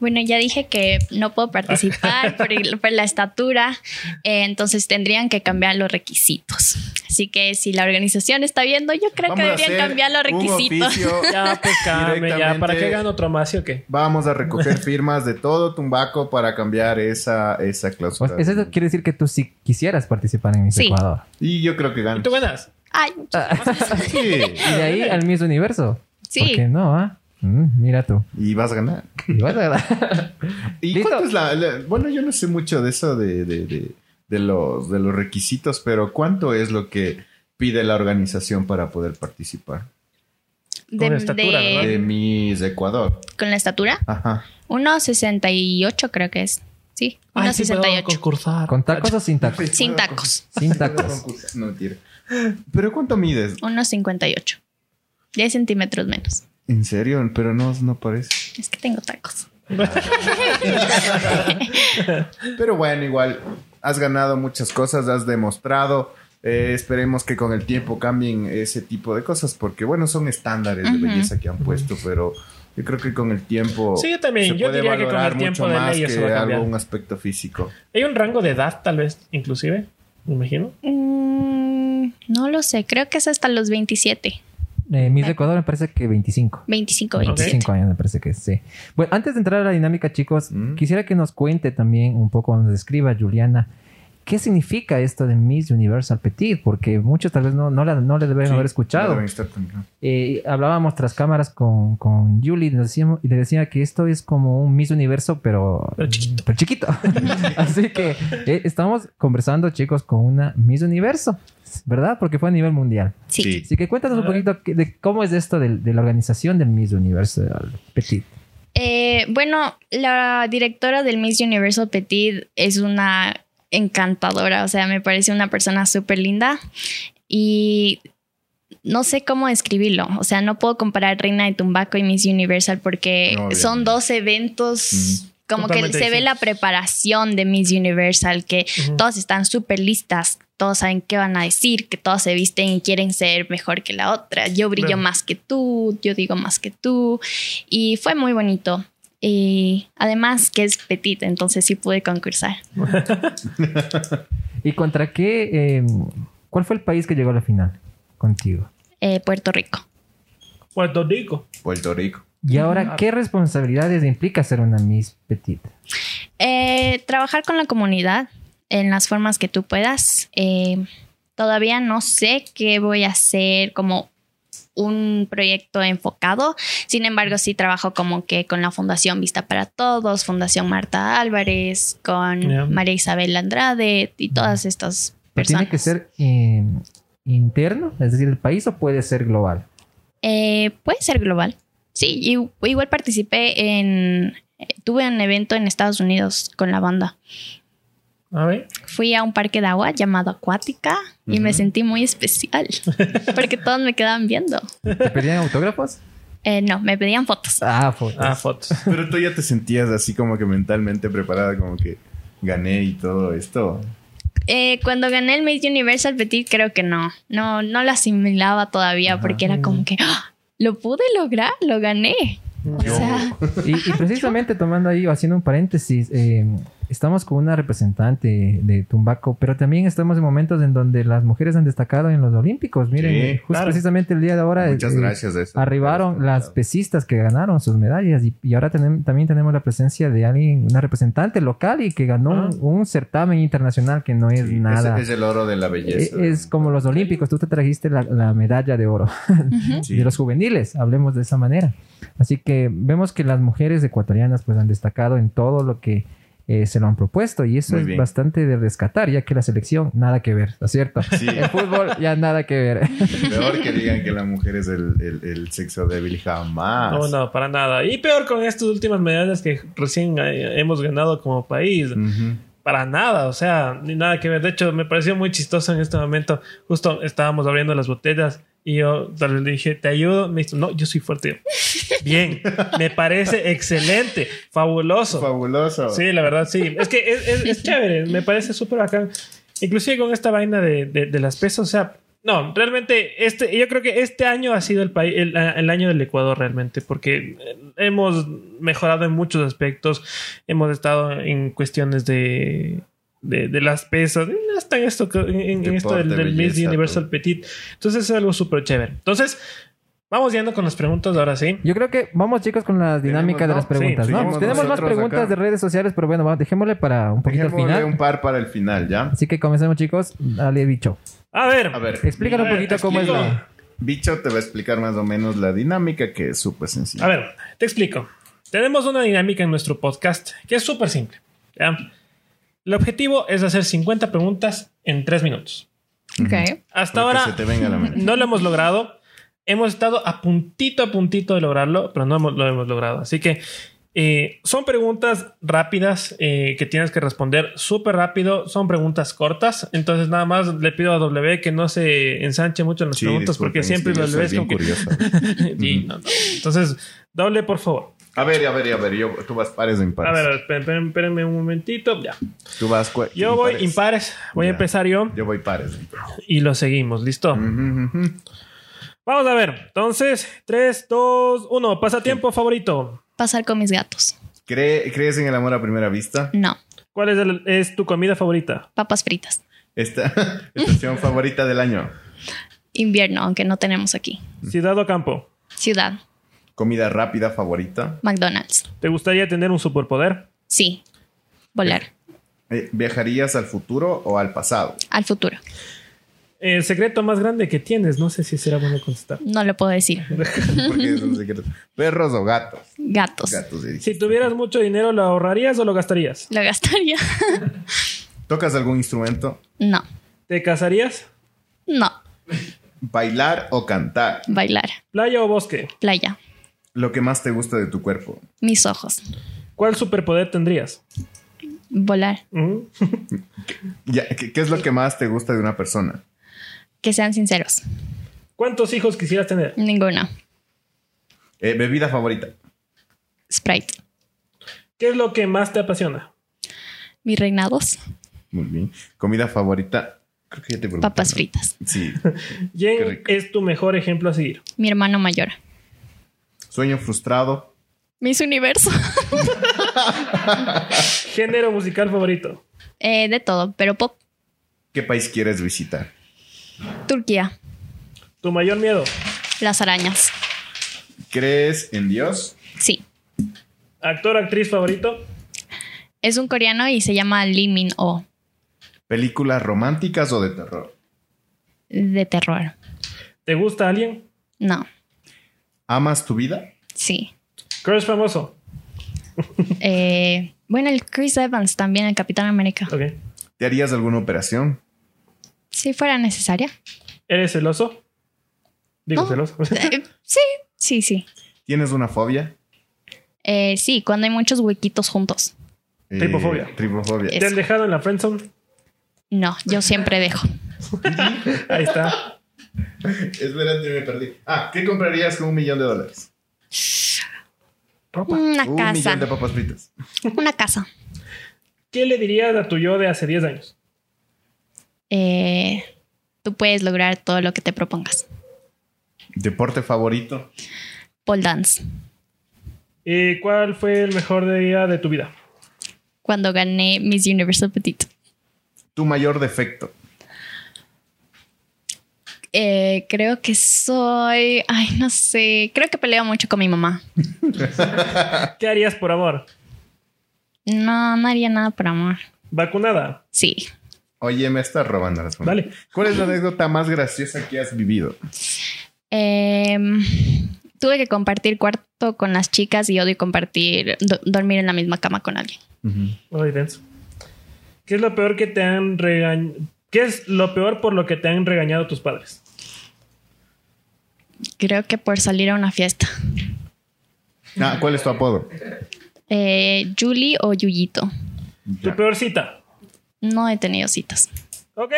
Bueno, ya dije que no puedo participar por, el- por la estatura, eh, entonces tendrían que cambiar los requisitos. Así que si la organización está viendo, yo creo que Vamos deberían cambiar los requisitos. Ya, pues cambia, ya. ¿Para qué gano otro más, o qué? Vamos a recoger firmas de todo Tumbaco para cambiar esa, esa O cláusula. Eso quiere decir que tú sí quisieras participar en Miss Sí. Ecuador. Y yo creo que ¿Y ganas. tú ganas? Ay, gracias. Sí. Y de ahí al Miss Universo. Sí. ¿Por qué no? ah? Mm, mira tú. Y vas a ganar. Y vas a ganar. ¿Y Listo. cuánto es la, la- Bueno, yo no sé mucho de eso de, de, de, de los, de los requisitos, pero ¿cuánto es lo que pide la organización para poder participar? De- Con estatura, de- ¿verdad? De Miss Ecuador. con la estatura, Ajá. 1.68 creo que es. Sí, Ay, sí puedo 1.68. concursar. ¿Con tacos o sin tacos? Sin tacos. Sin tacos. No, mentira. ¿Pero cuánto mides? 1.58. 10 centímetros menos. ¿En serio? Pero no, no parece. Es que tengo tacos. Pero bueno, igual has ganado muchas cosas, has demostrado. Eh, esperemos que con el tiempo cambien ese tipo de cosas, porque bueno, son estándares de belleza que han puesto, pero yo creo que con el tiempo. Sí, yo también. se Yo puede diría que con el tiempo de más ley eso va a cambiar. aspecto físico. Hay un rango de edad, tal vez, inclusive. Me imagino. Mm, no lo sé, creo que es hasta los 27. Eh, Miss Ecuador me parece que 25. 25, Ok. 27. 25 años me parece que sí. Bueno, antes de entrar a la dinámica, chicos, Mm. quisiera que nos cuente también un poco, nos describa Juliana, ¿qué significa esto de Miss Universal Petit? Porque muchos tal vez no, no, la, no le deben Sí, haber escuchado. deben estar tan- Eh, hablábamos tras cámaras con, con Julie y, nos decíamos- y le decía que esto es como un Miss Universo, pero, Pero chiquito. pero chiquito. Así que eh, estamos conversando, chicos, con una Miss Universo, ¿verdad? Porque fue a nivel mundial. Sí. Sí. Así que cuéntanos un poquito de cómo es esto de, la organización del Miss Universal Petit. Eh, bueno, la directora del Miss Universal Petit es una encantadora, o sea, me parece una persona súper linda y no sé cómo describirlo, o sea, no puedo comparar Reina de Tumbaco y Miss Universal porque No, son dos eventos... Como que se ve la preparación de Miss Universal, que Ujú. todas están súper listas, todos saben qué van a decir, que todas se visten y quieren ser mejor que la otra. Yo brillo más que tú, yo digo más que tú. Y fue muy bonito. Y además que es petit, entonces sí pude concursar. ¿Y contra qué? eh, ¿Cuál fue el país que llegó a la final contigo? Eh, Puerto Rico. Puerto Rico. Puerto Rico. Y ahora, ¿qué responsabilidades implica ser una Miss Petit? Eh, trabajar con la comunidad en las formas que tú puedas. Eh, todavía no sé qué voy a hacer como un proyecto enfocado. Sin embargo, sí trabajo como que con la Fundación Vista para Todos, Fundación Marta Álvarez, con. María Isabel Andrade y todas estas ¿Pero personas. ¿Tiene que ser eh, interno, es decir, el país, o puede ser global? Eh, puede ser global. Sí, igual participé en... eh, Tuve un evento en Estados Unidos con la banda. A ver. Fui a un parque de agua llamado Acuática y me sentí muy especial porque todos me quedaban viendo. ¿Te pedían autógrafos? Eh, no, me pedían fotos. Ah, fotos. Ah, fotos. Pero tú ya te sentías así como que mentalmente preparada, como que gané y todo esto. Eh, cuando gané el Miss Universal Petit, creo que no. No, no lo asimilaba todavía Ajá. porque era como que ¡ah! lo pude lograr, lo gané. O sea, Y, y precisamente tomando ahí, haciendo un paréntesis, eh, estamos con una representante de Tumbaco, pero también estamos en momentos en donde las mujeres han destacado en los Olímpicos. Miren, Sí, justo claro. precisamente el día de ahora Muchas eh, gracias de eso. arribaron las pesistas que ganaron sus medallas y, y ahora tenem- también tenemos la presencia de alguien, una representante local y que ganó Ah. un, un certamen internacional que no es Sí, nada. Es, es el oro de la Eh, belleza. Es como los olímpicos, tú te trajiste la, la medalla de oro Sí. de los juveniles, hablemos de esa manera. Así que vemos que las mujeres ecuatorianas pues han destacado en todo lo que eh, se lo han propuesto y eso Muy es bien. bastante de rescatar, ya que la selección nada que ver, ¿no es cierto? Sí. El fútbol ya nada que ver. Peor que digan que la mujer es el, el- el sexo débil jamás. No, no, para nada. Y peor con estas últimas medallas que recién eh, hemos ganado como país. Para nada, o sea, ni nada que ver. De hecho, me pareció muy chistoso en este momento. Justo estábamos abriendo las botellas y yo tal vez le dije, ¿te ayudo? Me dijo, no, yo soy fuerte. Bien, me parece excelente, fabuloso. Fabuloso. Sí, la verdad, sí. Es que es, es- es chévere, me parece súper bacán. Inclusive con esta vaina de, de- de las pesas, o sea, no, realmente, este, yo creo que este año ha sido el, país, el, el año del Ecuador realmente, porque hemos mejorado en muchos aspectos, hemos estado en cuestiones de, de, de las pesas, hasta en esto, en, en esto del, del Miss Universal todo. Petit. Entonces es algo súper chévere. Entonces, vamos yendo con las preguntas ahora sí. Yo creo que vamos chicos con la dinámica de ¿no? las preguntas, Sí, ¿no? Tenemos más preguntas acá. de redes sociales, pero bueno, vamos, dejémosle para un poquito al final. un par para el final, ¿ya? Así que comencemos chicos, dale bicho. A ver, A ver. Explícanos A un poquito cómo es la... Bicho te va a explicar más o menos la dinámica que es súper sencilla. A ver, te explico. Tenemos una dinámica en nuestro podcast que es súper simple. ¿ya? El objetivo es hacer 50 preguntas en 3 minutos. ok. Hasta ahora se te venga a la mente. no lo hemos logrado. Hemos estado a puntito, a puntito de lograrlo, pero no hemos- lo hemos logrado. Así que eh, son preguntas rápidas eh, que tienes que responder súper rápido. Son preguntas cortas. Entonces, nada más le pido a W que no se ensanche mucho en las Sí, preguntas porque siempre W es como que. Sí, no, no. Entonces, doble, por favor. A ver, a ver, a ver. Yo, tú vas pares o impares. A ver, espérenme un momentito. Ya. Tú vas Yo voy impares. Voy a empezar yo Yo voy pares. y lo seguimos. ¿Listo? Vamos a ver. Entonces, 3, 2, 1. Pasatiempo favorito. Pasar con mis gatos. ¿Cree- ¿Crees en el amor a primera vista? No. ¿Cuál es, el- es tu comida favorita? Papas fritas. Esta estación favorita del año. Invierno, aunque no tenemos aquí. Ciudad o campo. Ciudad. Comida rápida favorita. McDonald's. ¿Te gustaría tener un superpoder? Sí. Volar. Eh, ¿Viajarías al futuro o al pasado? Al futuro. El secreto más grande que tienes. No sé si será bueno contestar. No lo puedo decir. Porque es un secreto. ¿Perros o gatos? Gatos. Gatos. sí. Si tuvieras mucho dinero, ¿lo ahorrarías o lo gastarías? Lo gastaría. ¿Tocas algún instrumento? no. ¿Te casarías? No. ¿Bailar o cantar? Bailar. ¿Playa o bosque? Playa. Lo que más te gusta de tu cuerpo. Mis ojos. ¿Cuál superpoder tendrías? Volar. Ya, ¿qué, qué es lo que más te gusta de una persona? Que sean sinceros. ¿Cuántos hijos quisieras tener? Ninguno. Eh, ¿Bebida favorita? Sprite. ¿Qué es lo que más te apasiona? Mis reinados. Muy bien. ¿Comida favorita? Creo que ya te pregunté, Papas ¿no? fritas. Sí. ¿Quién es tu mejor ejemplo a seguir? Mi hermano mayor. Sueño frustrado. Miss Universo. ¿Género musical favorito? Eh, de todo, pero pop. ¿Qué país quieres visitar? Turquía. ¿Tu mayor miedo? Las arañas. ¿Crees en Dios? Sí. ¿Actor actriz favorito? Es un coreano y se llama Lee Min Oh. ¿Películas románticas o de terror? De terror. ¿Te gusta alguien? No. ¿Amas tu vida? Sí. ¿Crush famoso? Eh, bueno, el Chris Evans también, el Capitán América. Ok. ¿Te harías alguna operación? Si fuera necesaria. ¿Eres celoso? Digo No. celoso. Eh, sí, sí, sí. ¿Tienes una fobia? Eh, sí, cuando hay muchos huequitos juntos. Eh, Tripofobia. Tripofobia. ¿Te han dejado en la friendzone? No, yo siempre dejo. Ahí está. Espérate, me perdí. Ah, ¿qué comprarías con un millón de dólares? Ropa. Una un casa. millón de papas fritas. Una casa. ¿Qué le dirías a tu yo de hace 10 años? Eh, tú puedes lograr todo lo que te propongas. ¿Deporte favorito? Pole dance. ¿Y cuál fue el mejor día de tu vida? Cuando gané Miss Universal Petit. Tu mayor defecto. Eh, creo que soy. Ay, no sé. Creo que peleo mucho con mi mamá. ¿Qué harías por amor? No, no haría nada por amor. ¿Vacunada? Sí. Oye, me estás robando las Dale. ¿Cuál es la anécdota más graciosa que has vivido? Em, tuve que compartir cuarto con las chicas y odio compartir, do- dormir en la misma cama con alguien. Ay, denso. ¿Qué es lo peor que te han regañado? ¿Qué es lo peor por lo que te han regañado tus padres? Creo que por salir a una fiesta. Ah, ¿cuál es tu apodo? Eh, Julie o Yuyito. Tu peor cita. No he tenido citas. Ok.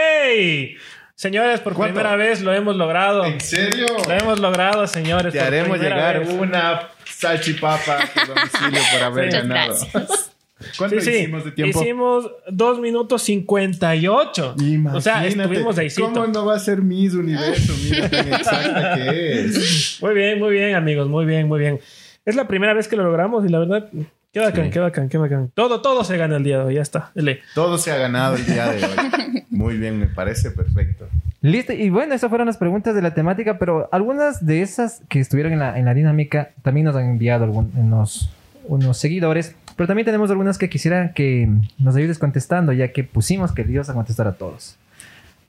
Señores, por ¿Cuánto? primera vez lo hemos logrado. ¿En serio? Lo hemos logrado, señores. Te haremos llegar vez. una salchipapa a domicilio por haber Muchas ganado. gracias. ¿Cuánto Sí, sí. hicimos de tiempo? Hicimos 2 minutos 58. Imagínate, O sea, estuvimos ahí. ¿Cómo no va a ser Miss Universo? Mira tan exacta que es. Muy bien, muy bien, amigos. Muy bien, muy bien. Es la primera vez que lo logramos y la verdad, qué bacán, Sí. qué bacán, qué bacán. Todo, todo se gana el día de hoy. Ya está. Todo se ha ganado el día de hoy. Muy bien, me parece perfecto. Listo, y bueno, esas fueron las preguntas de la temática, pero algunas de esas que estuvieron en la, en la dinámica también nos han enviado algún- unos, unos seguidores, pero también tenemos algunas que quisiera que nos ayudes contestando, ya que pusimos que ibas a contestar a todos.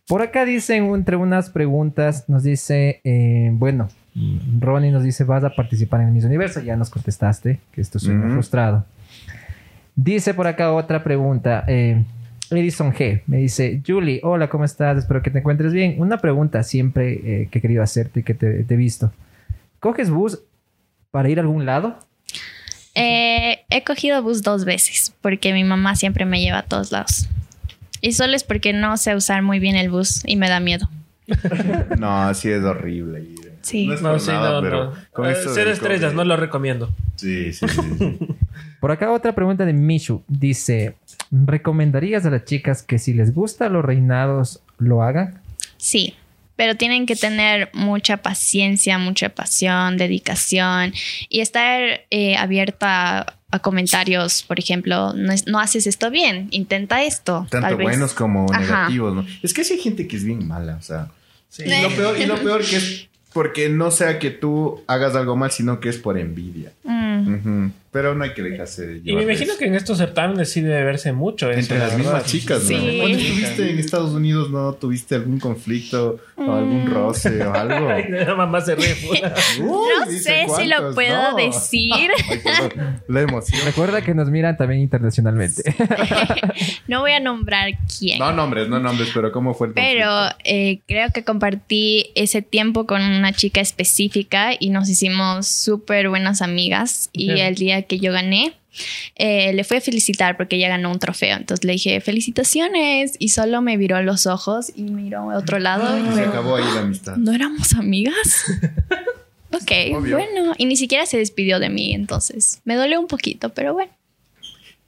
Por acá dicen, entre unas preguntas, nos dice, eh, bueno, Ronnie nos dice, vas a participar en el Miss Universo, ya nos contestaste, que esto es frustrado. Dice por acá otra pregunta. eh, Edison G me dice, Julie, hola, ¿cómo estás? Espero que te encuentres bien. Una pregunta siempre eh, que he querido hacerte y que te, te he visto. ¿Coges bus para ir a algún lado? Eh, he cogido bus dos veces porque mi mamá siempre me lleva a todos lados. Y solo es porque no sé usar muy bien el bus y me da miedo. No, así es horrible. Sí. No es No, por sí, nada, no, pero no. con Eh, Ser estrellas, COVID- no lo recomiendo. Sí, sí, sí. sí. Por acá otra pregunta de Mishu. Dice, ¿recomendarías a las chicas que si les gusta los reinados lo hagan? Sí, pero tienen que tener mucha paciencia, mucha pasión, dedicación y estar eh, abierta a, a comentarios. Por ejemplo, no, es- no haces esto bien, intenta esto. Tanto tal vez. buenos como Ajá. negativos, ¿no? Es que sí hay gente que es bien mala, o sea. Sí. Y lo peor, y lo peor que es porque no sea que tú hagas algo mal, sino que es por envidia. Mm, Pero no hay que dejarse de Y me imagino eso. que en estos certámenes sí debe verse mucho. eso, Entre la las mismas chicas, ¿no? Sí. Cuando estuviste en Estados Unidos, ¿no? ¿Tuviste algún conflicto o algún roce o algo? Ay, la mamá se ríe. Uy, no sé si lo puedo no. decir. Ay, la emoción. Recuerda que nos miran también internacionalmente. no voy a nombrar quién. No nombres, no nombres, pero ¿cómo fue el Pero conflicto? eh, creo que compartí ese tiempo con una chica específica y nos hicimos súper buenas amigas. Y el día que yo gané, eh, le fui a felicitar porque ella ganó un trofeo. Entonces le dije, felicitaciones. Y solo me viró los ojos y miró a otro lado. y Se me- acabó ahí la amistad. ¿No éramos amigas? ok, Obvio. bueno. Y ni siquiera se despidió de mí, entonces me dolió un poquito, pero bueno.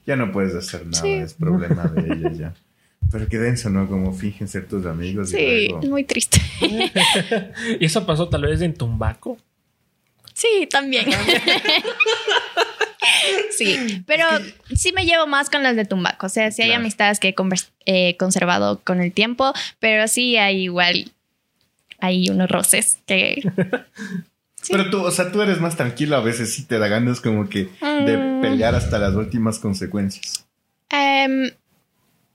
Ya no puedes hacer nada, Sí. es problema de ella ya. Pero qué denso, ¿no? Como fingen ser tus amigos Sí, y es luego... muy triste. ¿Y eso pasó tal vez en Tumbaco? Sí, también. sí, pero sí me llevo más con las de Tumbaco. O sea, sí hay Claro. amistades que he eh, conservado con el tiempo, pero sí hay igual, hay unos roces que... Sí. Pero tú, o sea, tú eres más tranquilo, a veces sí te da ganas como que de Mm. pelear hasta las últimas consecuencias. Em,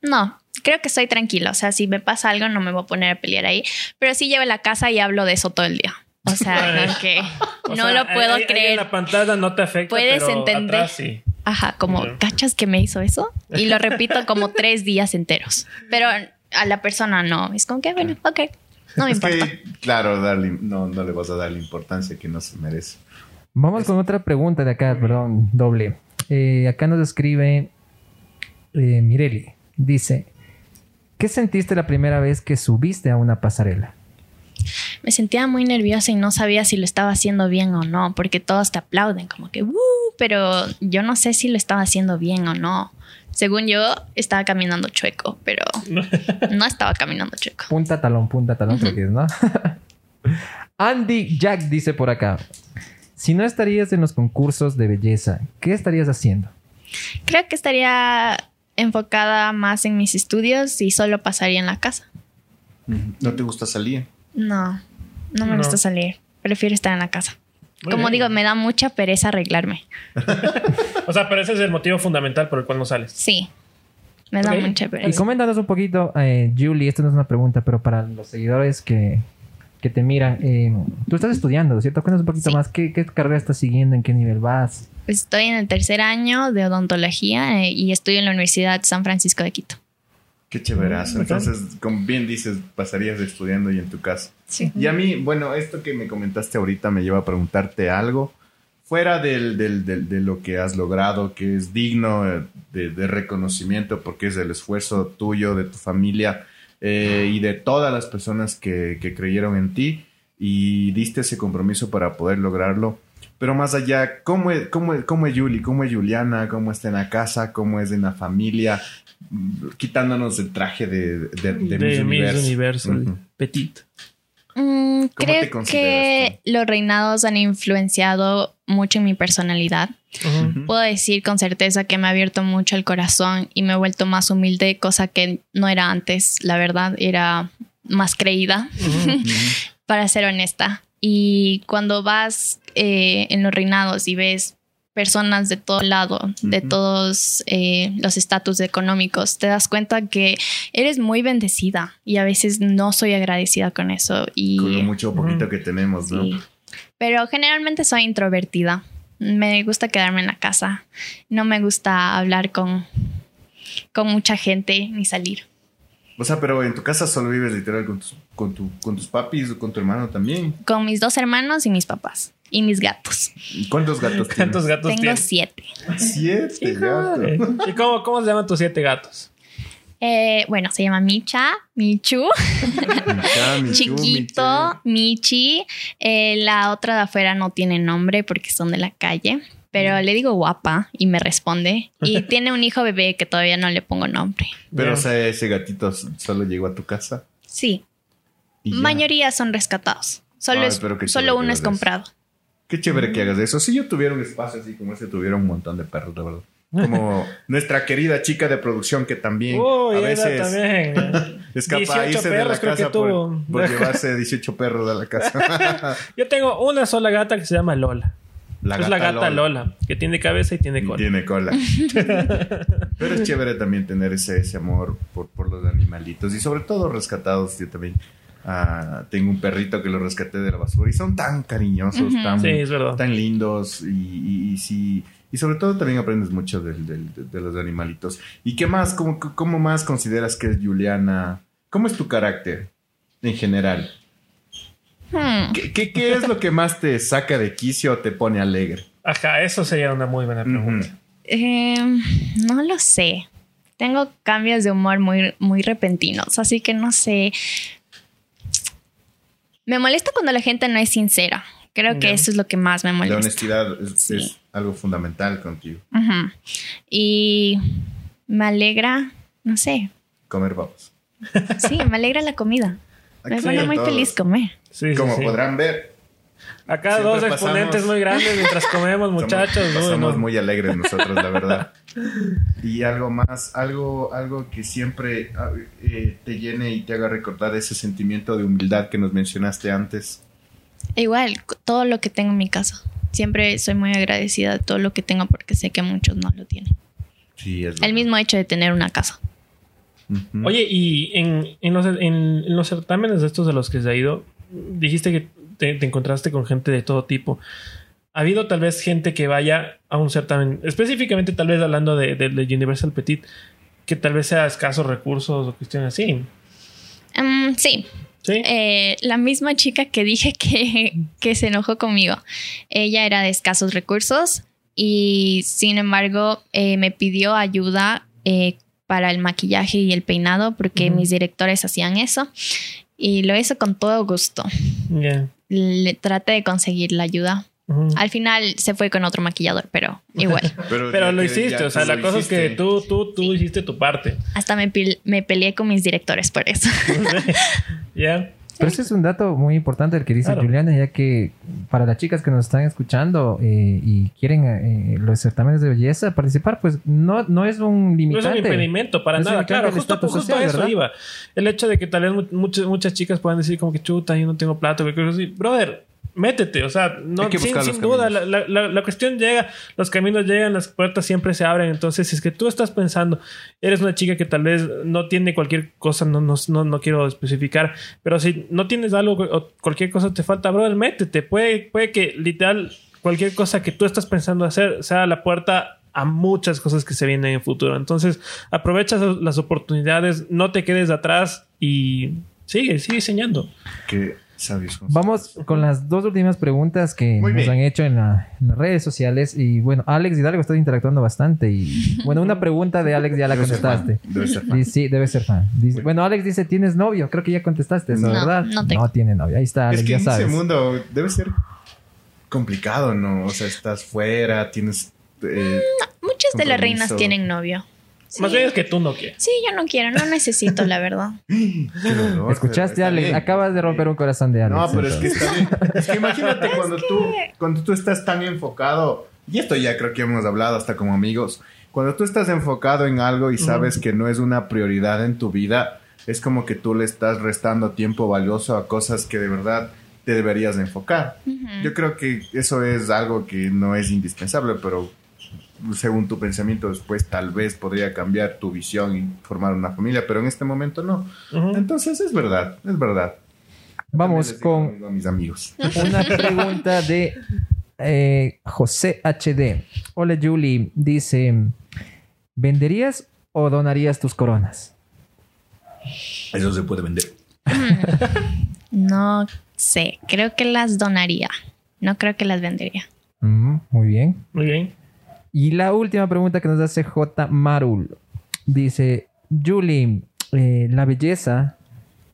no, creo que estoy tranquila. O sea, si me pasa algo, no me voy a poner a pelear ahí. Pero sí llevo a la casa y hablo de eso todo el día. O sea, como que O no sea, lo puedo ahí- ahí creer. en la pantalla no te afecta. Puedes pero entender. atrás sí. Ajá, como. ¿cachas que me hizo eso? Y lo repito como tres días enteros. Pero a la persona no. Es como que, bueno, ok, no me es importa. que, claro, darle, no, no le vas a dar la importancia que no se merece. Vamos con otra pregunta de acá, perdón, doble. Eh, acá nos escribe eh, Mireli. Dice, ¿qué sentiste la primera vez que subiste a una pasarela? Me sentía muy nerviosa y no sabía si lo estaba haciendo bien o no, porque todos te aplauden, como que, "Uh", pero yo no sé si lo estaba haciendo bien o no. Según yo, estaba caminando chueco, pero no estaba caminando chueco. Punta talón, punta talón, creo que es, ¿no? Andy Jack dice por acá. Si no estarías en los concursos de belleza, ¿qué estarías haciendo? Creo que estaría enfocada más en mis estudios y solo pasaría en la casa. ¿No te gusta salir? No, no me No. gusta salir. Prefiero estar en la casa. Muy Como bien. digo, me da mucha pereza arreglarme. O sea, pero ese es el motivo fundamental por el cual no sales. Sí, me da mucha Y pereza. coméntanos un poquito, eh, Julie, esto no es una pregunta, pero para los seguidores que, que te miran, eh, tú estás estudiando, ¿cierto? Cuéntanos un poquito Sí. más, ¿qué, ¿qué carrera estás siguiendo? ¿En qué nivel vas? Estoy en el tercer año de odontología eh, y estoy en la Universidad San Francisco de Quito. Qué chéverazo. Entonces, como bien dices, pasarías estudiando y en tu casa. Sí. Y a mí, bueno, esto que me comentaste ahorita me lleva a preguntarte algo. Fuera del, del- del- de lo que has logrado, que es digno eh, de, de reconocimiento porque es el esfuerzo tuyo, de tu familia eh, y de todas las personas que, que creyeron en ti y diste ese compromiso para poder lograrlo. Pero más allá, ¿cómo es, cómo, es- cómo es Yuli? ¿Cómo es Juliana? ¿Cómo está en la casa? ¿Cómo es en la familia? Quitándonos el traje de, de, de, De, Miss Miss Universo. Petit. Mm, creo que los reinados han influenciado mucho en mi personalidad. Puedo decir con certeza que me ha abierto mucho el corazón y me he vuelto más humilde, cosa que no era antes, la verdad, era más creída, para ser honesta. Y cuando vas eh, en los reinados y ves personas de todo lado, de todos eh, los estatus económicos, te das cuenta que eres muy bendecida y a veces no soy agradecida con eso. Y Con lo mucho o poquito que tenemos, ¿no? Sí. Pero generalmente soy introvertida. Me gusta quedarme en la casa. No me gusta hablar con, con mucha gente ni salir. O sea, pero en tu casa solo vives literal con tus, con tu, con tus papis o con tu hermano también. Con mis dos hermanos y mis papás. Y mis gatos. ¿Y ¿Cuántos gatos tienes? ¿Cuántos gatos Tengo tienes? siete. Siete gatos. ¿Y cómo, cómo se llaman tus siete gatos? Eh, bueno, se llama Micha, Michu, Micha, Michu, Chiquito, Michi. Eh, la otra de afuera no tiene nombre porque son de la calle. Pero le digo guapa y me responde. Y tiene un hijo bebé que todavía no le pongo nombre. Pero, o sea, ese gatito solo llegó a tu casa. Sí. Mayoría son rescatados. Solo, Ay, es, solo uno es comprado. Qué chévere que hagas eso. Si yo tuviera un espacio así como ese, tuviera un montón de perros, de verdad. Como nuestra querida chica de producción que también Uy, a veces también. es capaz 18 de irse de la casa por, llevarse 18 perros a la casa. Yo tengo una sola gata que se llama Lola. La es la gata Lola. que tiene cabeza y tiene Y cola. Tiene cola. Pero es chévere también tener ese, ese amor por, por los animalitos y sobre todo rescatados. Yo también ah, tengo un perrito que lo rescaté de la basura y son tan cariñosos, tan, Sí, es verdad. tan lindos y, y, y sí. Y sobre todo también aprendes mucho de, de los animalitos. ¿Y qué más? ¿Cómo, ¿Cómo más consideras que es Juliana? ¿Cómo es tu carácter en general? Hmm. ¿Qué, qué, qué es lo que más te saca de quicio o te pone alegre? Ajá, eso sería una muy buena pregunta. Eh, no lo sé. Tengo cambios de humor muy, muy repentinos, así que no sé. Me molesta cuando la gente no es sincera. Creo que eso es lo que más me La molesta. honestidad es, Sí. es algo fundamental contigo. Y me alegra, no sé. Comer babos. Sí, me alegra la comida. Me pone muy todos. feliz comer. Sí, Como sí. podrán ver, Acá siempre dos exponentes pasamos- muy grandes mientras comemos, muchachos. somos, Uy, somos no. muy alegres nosotros, la verdad. Y algo más, algo, algo que siempre ah, eh, te llene y te haga recordar ese sentimiento de humildad que nos mencionaste antes. Igual, todo lo que tengo en mi casa. Siempre soy muy agradecida de todo lo que tengo porque sé que muchos no lo tienen. Sí, es El verdad. mismo hecho de tener una casa. Oye, y en, en los, en- en los certámenes de estos de los que se ha ido, dijiste que te, te encontraste con gente de todo tipo. ¿Ha habido tal vez gente que vaya a un certamen, específicamente tal vez hablando de, de- de Universal Petit, que tal vez sea escasos recursos o cuestiones así? Mm, sí, ¿Sí? Eh, la misma chica que dije que, que se enojó conmigo. Ella era de escasos recursos y sin embargo eh, me pidió ayuda eh, para el maquillaje y el peinado porque Ujú. mis directores hacían eso y lo hizo con todo gusto. Ya. Le traté de conseguir la ayuda. Al final se fue con otro maquillador, pero igual. Pero ya lo hiciste, ya o sea, la cosa es que tú, tú, tú hiciste tu parte. Hasta me peleé con mis directores por eso. ¿Ya? Pero ese es un dato muy importante el que dice Claro. Juliana, ya que para las chicas que nos están escuchando eh, y quieren eh, los certámenes de belleza participar, pues no, no es un No es limitante. un impedimento para No nada, limitante claro, justo, justo a social, eso ¿verdad? iba. El hecho de que tal vez mu- muchas, muchas chicas puedan decir como que chuta, yo no tengo así. brother, métete, o sea, no, que sin, sin duda, la, la- la- la cuestión llega, los caminos llegan, las puertas siempre se abren, entonces si es que tú estás pensando, eres una chica que tal vez no tiene cualquier cosa, no, no, no, no quiero especificar, pero si no tienes algo o cualquier cosa te falta, brother, métete, puede, puede que literal cualquier cosa que tú estás pensando hacer sea la puerta a muchas cosas que se vienen en el futuro. Entonces, aprovecha las oportunidades, no te quedes atrás y sigue, sigue diseñando. Qué sabios. Vamos con las dos últimas preguntas que Muy nos bien. han hecho en, la- en las redes sociales. Y bueno, Alex Hidalgo está interactuando bastante. Y bueno, una pregunta de Alex ya la Debe ser fan, contestaste. Debe ser fan. Y sí, debe ser fan. Dice- bueno, Alex dice, ¿tienes novio? Creo que ya contestaste eso, No, ¿verdad? no tengo. tiene novio. Ahí está, Alex, Es que ya en sabes. ese mundo debe ser complicado, ¿no? O sea, estás fuera, tienes... eh, Muchas de las reinas tienen novio. Sí. Más bien es que tú no quieres. Sí, yo no quiero, no necesito, la verdad. dolor, ¿Escuchaste, Alex? bien. Acabas de romper un corazón de Alex. No, pero es que entonces. está bien. Es que imagínate cuando tú, cuando tú estás tan enfocado, y esto ya creo que hemos hablado hasta como amigos, cuando tú estás enfocado en algo y sabes que no es una prioridad en tu vida, es como que tú le estás restando tiempo valioso a cosas que de verdad te deberías de enfocar. Yo creo que eso es algo que no es indispensable, pero según tu pensamiento después tal vez podría cambiar tu visión y formar una familia, pero en este momento no. Entonces es verdad, es verdad. Vamos con lo mismo a mis amigos. una pregunta de eh, José HD. Hola, Julie. Dice, ¿venderías o donarías tus coronas? Eso se puede vender. No sé, creo que las donaría. No creo que las vendería. Muy bien. Muy bien. Y la última pregunta que nos hace J. Marul. Dice, Julie, eh, la belleza...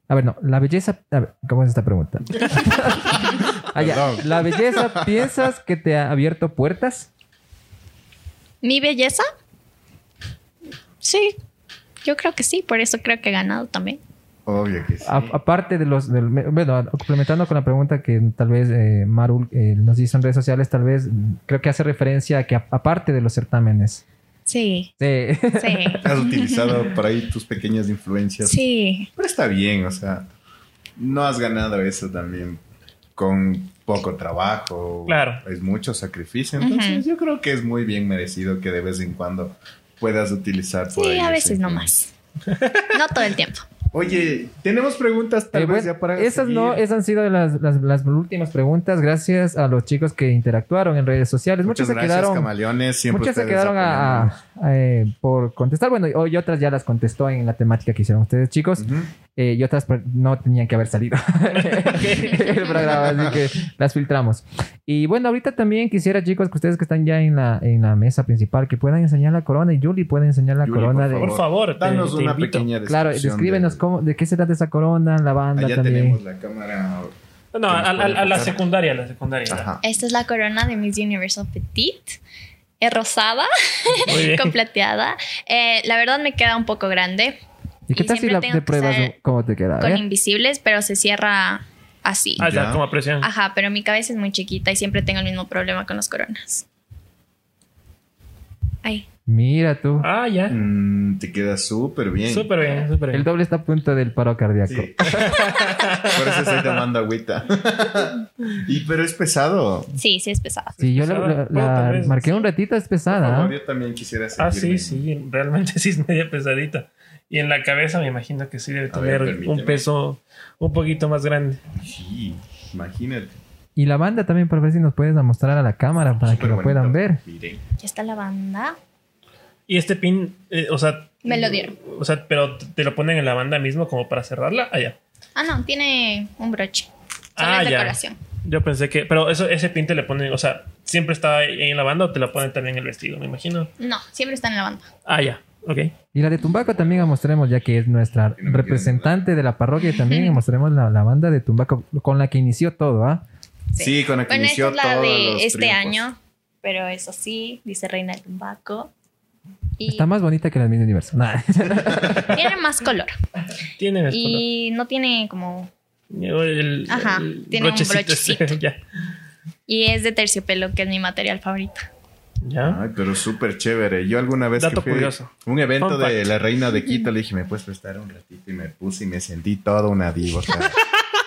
A ver, no, la belleza... A ver, ¿cómo es esta pregunta? Ah, ya. Perdón. La belleza, ¿piensas que te ha abierto puertas? ¿Mi belleza? Sí, yo creo que sí, por eso creo que he ganado también. Obvio que sí. A- aparte de los... del- bueno, complementando con la pregunta que tal vez eh, Marul eh, nos hizo en redes sociales, tal vez creo que hace referencia a que a- aparte de los certámenes... Sí, Sí. sí, Has utilizado por ahí tus pequeñas influencias. sí. Pero está bien, o sea, no has ganado eso también con poco trabajo. Claro. Es mucho sacrificio. Entonces, yo creo que es muy bien merecido que de vez en cuando puedas utilizar por Sí, ahí a veces no más. No todo el tiempo. Oye, tenemos preguntas tal Eh, vez bueno, ya para. esas no, seguir. esas han sido las, las- las últimas preguntas. Gracias a los chicos que interactuaron en redes sociales. Muchas Muchos se gracias, quedaron, camaleones. Siempre muchas se quedaron a- a- eh, por contestar. Bueno, y, y otras ya las contestó en la temática que hicieron ustedes, chicos. Ujú. Eh, y otras no tenían que haber salido el programa, así que las filtramos. Y bueno, ahorita también quisiera, chicos, que ustedes que están ya en la, en la mesa principal, que puedan enseñar la corona. Y Julie puede enseñar la Yuli, corona por de. Por favor, danos una invito. pequeña Claro, descripción descríbenos de- cómo, de qué se trata esa corona, la banda Allá también. tenemos la cámara. No, a, a- a la secundaria, a la secundaria. Ajá. Esta es la corona de Miss Universal Petite. Es rosada, con plateada. Eh, la verdad me queda un poco grande. ¿Y qué tal si la, que pruebas cómo te queda? A Con invisibles, pero se cierra así. Ah, ya, Ya. como presión. Ajá, pero mi cabeza es muy chiquita y siempre tengo el mismo problema con las coronas. Ay, Mira tú. Ah, ya. Mm, te queda súper bien. Súper bien, súper El bien. doble está a punto del paro cardíaco. Sí. Por eso estoy tomando agüita. y pero es pesado. sí, sí es pesada. Sí, yo la, marqué un ratito, es Por pesada. favor, ¿ah? yo también quisiera Ah, seguirme. sí, sí. Realmente sí es media pesadita. Y en la cabeza me imagino que sí debe ver, tener un peso un poquito más grande. Sí, imagínate. Y la banda también, para ver si nos puedes mostrar a la cámara para que lo puedan ver. Miren. Ya está la banda. Y este pin, eh, o sea. Me lo dieron. O sea, pero te lo ponen en la banda mismo como para cerrarla. Ah, ya. Ah, no, tiene un broche. Solo Ah, ya. decoración. Yo pensé que. Pero eso, ese pin te le ponen, o sea, siempre está ahí en la banda o te lo ponen también en el vestido, me imagino. No, siempre está en la banda. Ah, ya. Ok. Y la de Tumbaco también la mostremos, ya que es nuestra representante de la parroquia. También mostremos la, la banda de Tumbaco con la que inició todo, ¿ah? Sí, con la que Bueno, esta inició es la todos de los este triunfos. año, pero eso sí, dice Reina del Tumbaco. Y Está más bonita que la de Miss Universo. Nah. tiene más color. El color. Y no tiene como El, Ajá, el tiene un brochecito ese, brochecito. ya. Y es de terciopelo, que es mi material favorito. ¿Ya? Ay, pero súper chévere. Yo alguna vez Dato que fui curioso. a un evento Fun de fact. la reina de Quito, le dije, ¿me puedes prestar un ratito? Y me puse y me sentí toda una diva. o sea,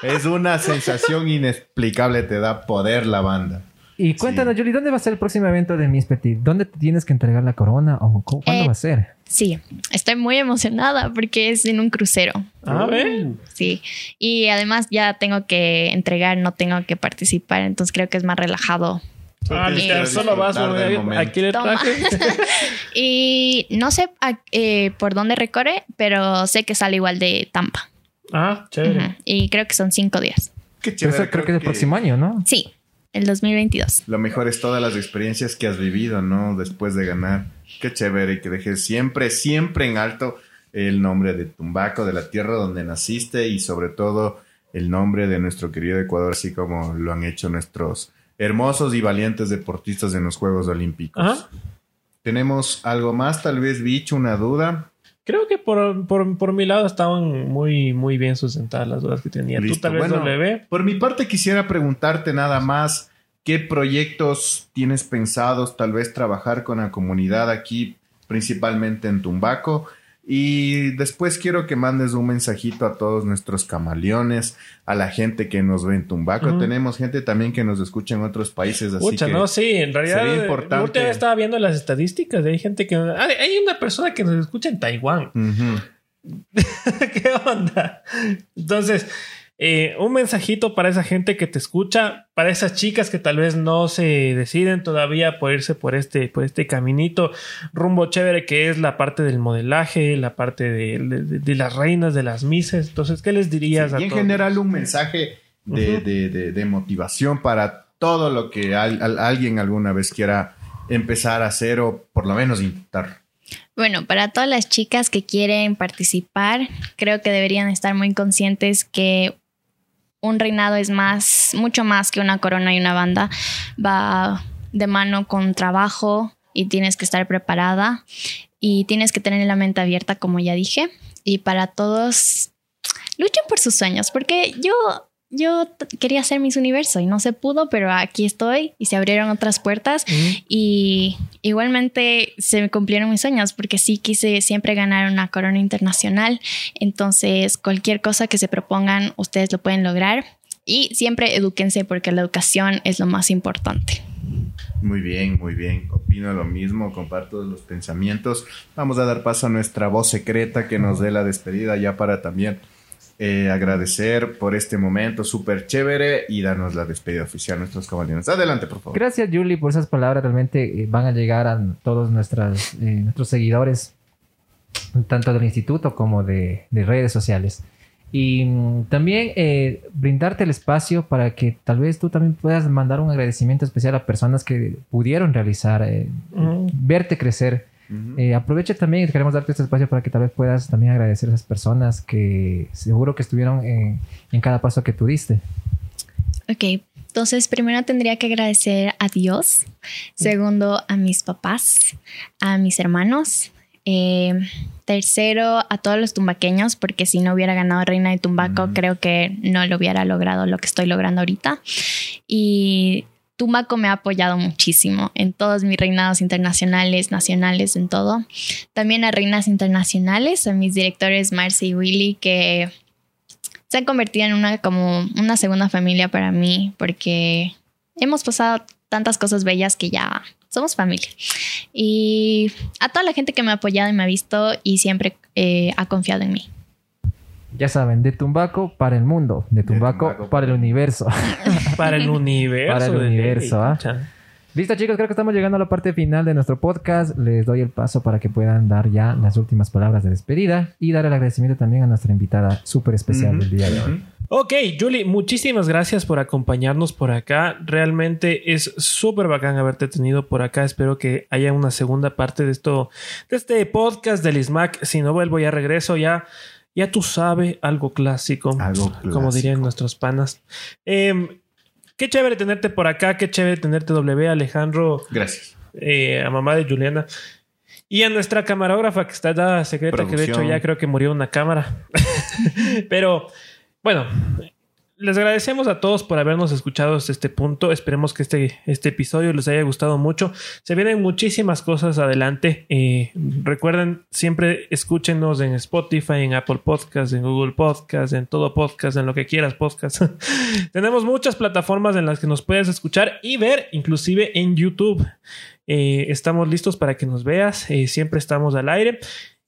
es una sensación inexplicable, te da poder la banda. Y cuéntanos, Julie, ¿dónde va a ser el próximo evento de Miss Petit? ¿Dónde te tienes que entregar la corona o cu- cuándo Eh, va a ser? Sí, estoy muy emocionada porque es en un crucero. A ver. Sí. Y además ya tengo que entregar, no tengo que participar, entonces creo que es más relajado. Ah, que solo vas, momento. aquí le Toma. traje. Y no sé a- eh, por dónde recorre, pero sé que sale igual de Tampa. ah, chévere. Y creo que son cinco días. Qué chévere. eso creo que es el próximo año, ¿no? Sí, el 2022. Lo mejor es todas las experiencias que has vivido, ¿no? Después de ganar. Qué chévere y que dejes siempre, siempre en alto el nombre de Tumbaco, de la tierra donde naciste y sobre todo el nombre de nuestro querido Ecuador, así como lo han hecho nuestros hermosos y valientes deportistas en los Juegos Olímpicos. Ajá. Tenemos algo más, tal vez, Bicho, una duda. Creo que por, por, por mi lado estaban muy, muy bien sustentadas las dudas que tenía. Tú Listo. tal vez Bueno, W. Por mi parte quisiera preguntarte nada más qué proyectos tienes pensados tal vez trabajar con la comunidad aquí, principalmente en Tumbaco. Y después quiero que mandes un mensajito a todos nuestros camaleones, a la gente que nos ve en Tumbaco. Tenemos gente también que nos escucha en otros países, así Pucha, que no, sí, en realidad. sería eh, importante. vez estaba viendo las estadísticas. Hay gente que. Hay una persona que nos escucha en Taiwán. ¿Qué onda? Entonces, eh, un mensajito para esa gente que te escucha, para esas chicas que tal vez no se deciden todavía por irse por este, por este caminito rumbo chévere que es la parte del modelaje, la parte de, de- de las reinas, de las mises. Entonces, ¿qué les dirías Sí, a y en todos? general un mensaje de, Ujú. de- de- de motivación para todo lo que al- al- alguien alguna vez quiera empezar a hacer o por lo menos intentar. Bueno, para todas las chicas que quieren participar, creo que deberían estar muy conscientes que un reinado es más, mucho más que una corona y una banda. Va de mano con trabajo y tienes que estar preparada y tienes que tener la mente abierta, como ya dije. Y para todos, luchen por sus sueños, porque yo, yo quería ser Miss Universo y no se pudo, pero aquí estoy y se abrieron otras puertas. Y igualmente se me cumplieron mis sueños porque sí quise siempre ganar una corona internacional. Entonces, cualquier cosa que se propongan, ustedes lo pueden lograr. Y siempre edúquense porque la educación es lo más importante. Muy bien, muy bien. Opino lo mismo, comparto los pensamientos. Vamos a dar paso a nuestra voz secreta que nos dé la despedida ya para también eh, agradecer por este momento súper chévere y darnos la despedida oficial a nuestros caballeros. Adelante, por favor. Gracias, Julie, por esas palabras. Realmente eh, van a llegar a todos nuestras, eh, nuestros seguidores, tanto del instituto como de, de redes sociales. Y mm, también eh, brindarte el espacio para que tal vez tú también puedas mandar un agradecimiento especial a personas que pudieron realizar, eh, Ujú. verte crecer. Ujú. Eh, aprovecha también, queremos darte este espacio para que tal vez puedas también agradecer a esas personas que seguro que estuvieron en, en cada paso que tú diste. Ok, entonces primero tendría que agradecer a Dios, segundo a mis papás, a mis hermanos, eh, tercero a todos los tumbaqueños, porque si no hubiera ganado Reina de Tumbaco, creo que no lo hubiera logrado lo que estoy logrando ahorita. Y Tumbaco me ha apoyado muchísimo en todos mis reinados internacionales, nacionales, en todo. También a reinas internacionales, a mis directores Marcy y Willy, que se han convertido en una como una segunda familia para mí porque hemos pasado tantas cosas bellas que ya somos familia. Y a toda la gente que me ha apoyado y me ha visto y siempre eh, ha confiado en mí. Ya saben, de Tumbaco para el mundo, de Tumbaco, Tumbaco para el universo. Para el universo. Para el universo, ¿ah? Listo, chicos, creo que estamos llegando a la parte final de nuestro podcast. Les doy el paso para que puedan dar ya las últimas palabras de despedida y dar el agradecimiento también a nuestra invitada súper especial del día de hoy. Ok, Julie, muchísimas gracias por acompañarnos por acá. Realmente es súper bacán haberte tenido por acá. Espero que haya una segunda parte de esto, de este podcast del ISMAC. Si no vuelvo, ya regreso, ya, ya tú sabes, algo clásico. Algo Como dirían nuestros panas. Em, qué chévere tenerte por acá, qué chévere tenerte W, Alejandro, Gracias. eh, a mamá de Juliana. Y a nuestra camarógrafa que está dada secreta, que de hecho ya creo que murió una cámara. Pero bueno, les agradecemos a todos por habernos escuchado hasta este punto. Esperemos que este, este episodio les haya gustado mucho. Se vienen muchísimas cosas adelante. Eh, recuerden, siempre escúchenos en Spotify, en Apple Podcasts, en Google Podcasts, en todo podcast, en lo que quieras podcast. Tenemos muchas plataformas en las que nos puedes escuchar y ver, inclusive en YouTube. Eh, estamos listos para que nos veas. Eh, siempre estamos al aire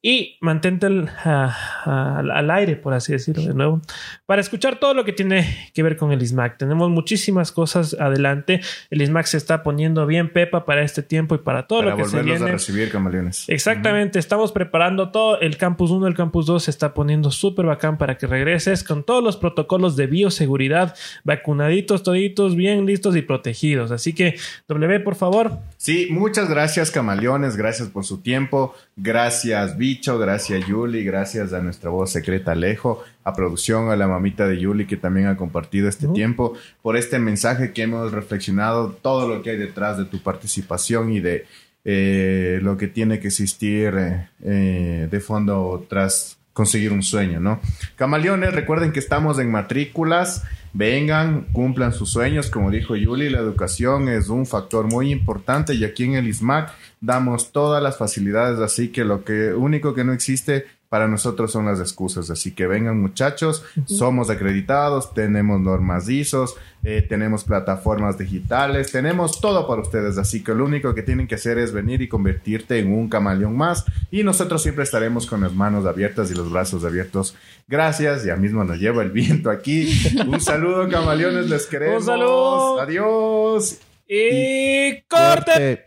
y mantente al, aire, por así decirlo de nuevo, para escuchar todo lo que tiene que ver con el ISMAC. Tenemos muchísimas cosas adelante. El ISMAC se está poniendo bien pepa para este tiempo y para todo lo que se viene. a recibir, camaleones. Exactamente, estamos preparando todo. El Campus 1, el Campus 2 se está poniendo súper bacán para que regreses con todos los protocolos de bioseguridad, vacunaditos, toditos, bien listos y protegidos. Así que, W, por favor. Sí, muchas gracias, camaleones. Gracias por su tiempo. Gracias, Bicho. Gracias, Yuli. Gracias a nuestra voz secreta, Alejo. A producción, a la mamita de Yuli, que también ha compartido este tiempo. Por este mensaje que hemos reflexionado, todo lo que hay detrás de tu participación y de eh, lo que tiene que existir eh, eh, de fondo tras conseguir un sueño, ¿no? Camaleones, recuerden que estamos en matrículas, vengan, cumplan sus sueños, como dijo Yuli, la educación es un factor muy importante y aquí en el ISMAC damos todas las facilidades, así que lo que único que no existe para nosotros son las excusas. Así que vengan muchachos, somos acreditados, tenemos normas ISOs, eh, tenemos plataformas digitales, tenemos todo para ustedes. Así que lo único que tienen que hacer es venir y convertirte en un camaleón más. Y nosotros siempre estaremos con las manos abiertas y los brazos abiertos. Gracias, ya mismo nos lleva el viento aquí. Un saludo, camaleones, les queremos. Un saludo. Adiós. Y, corte.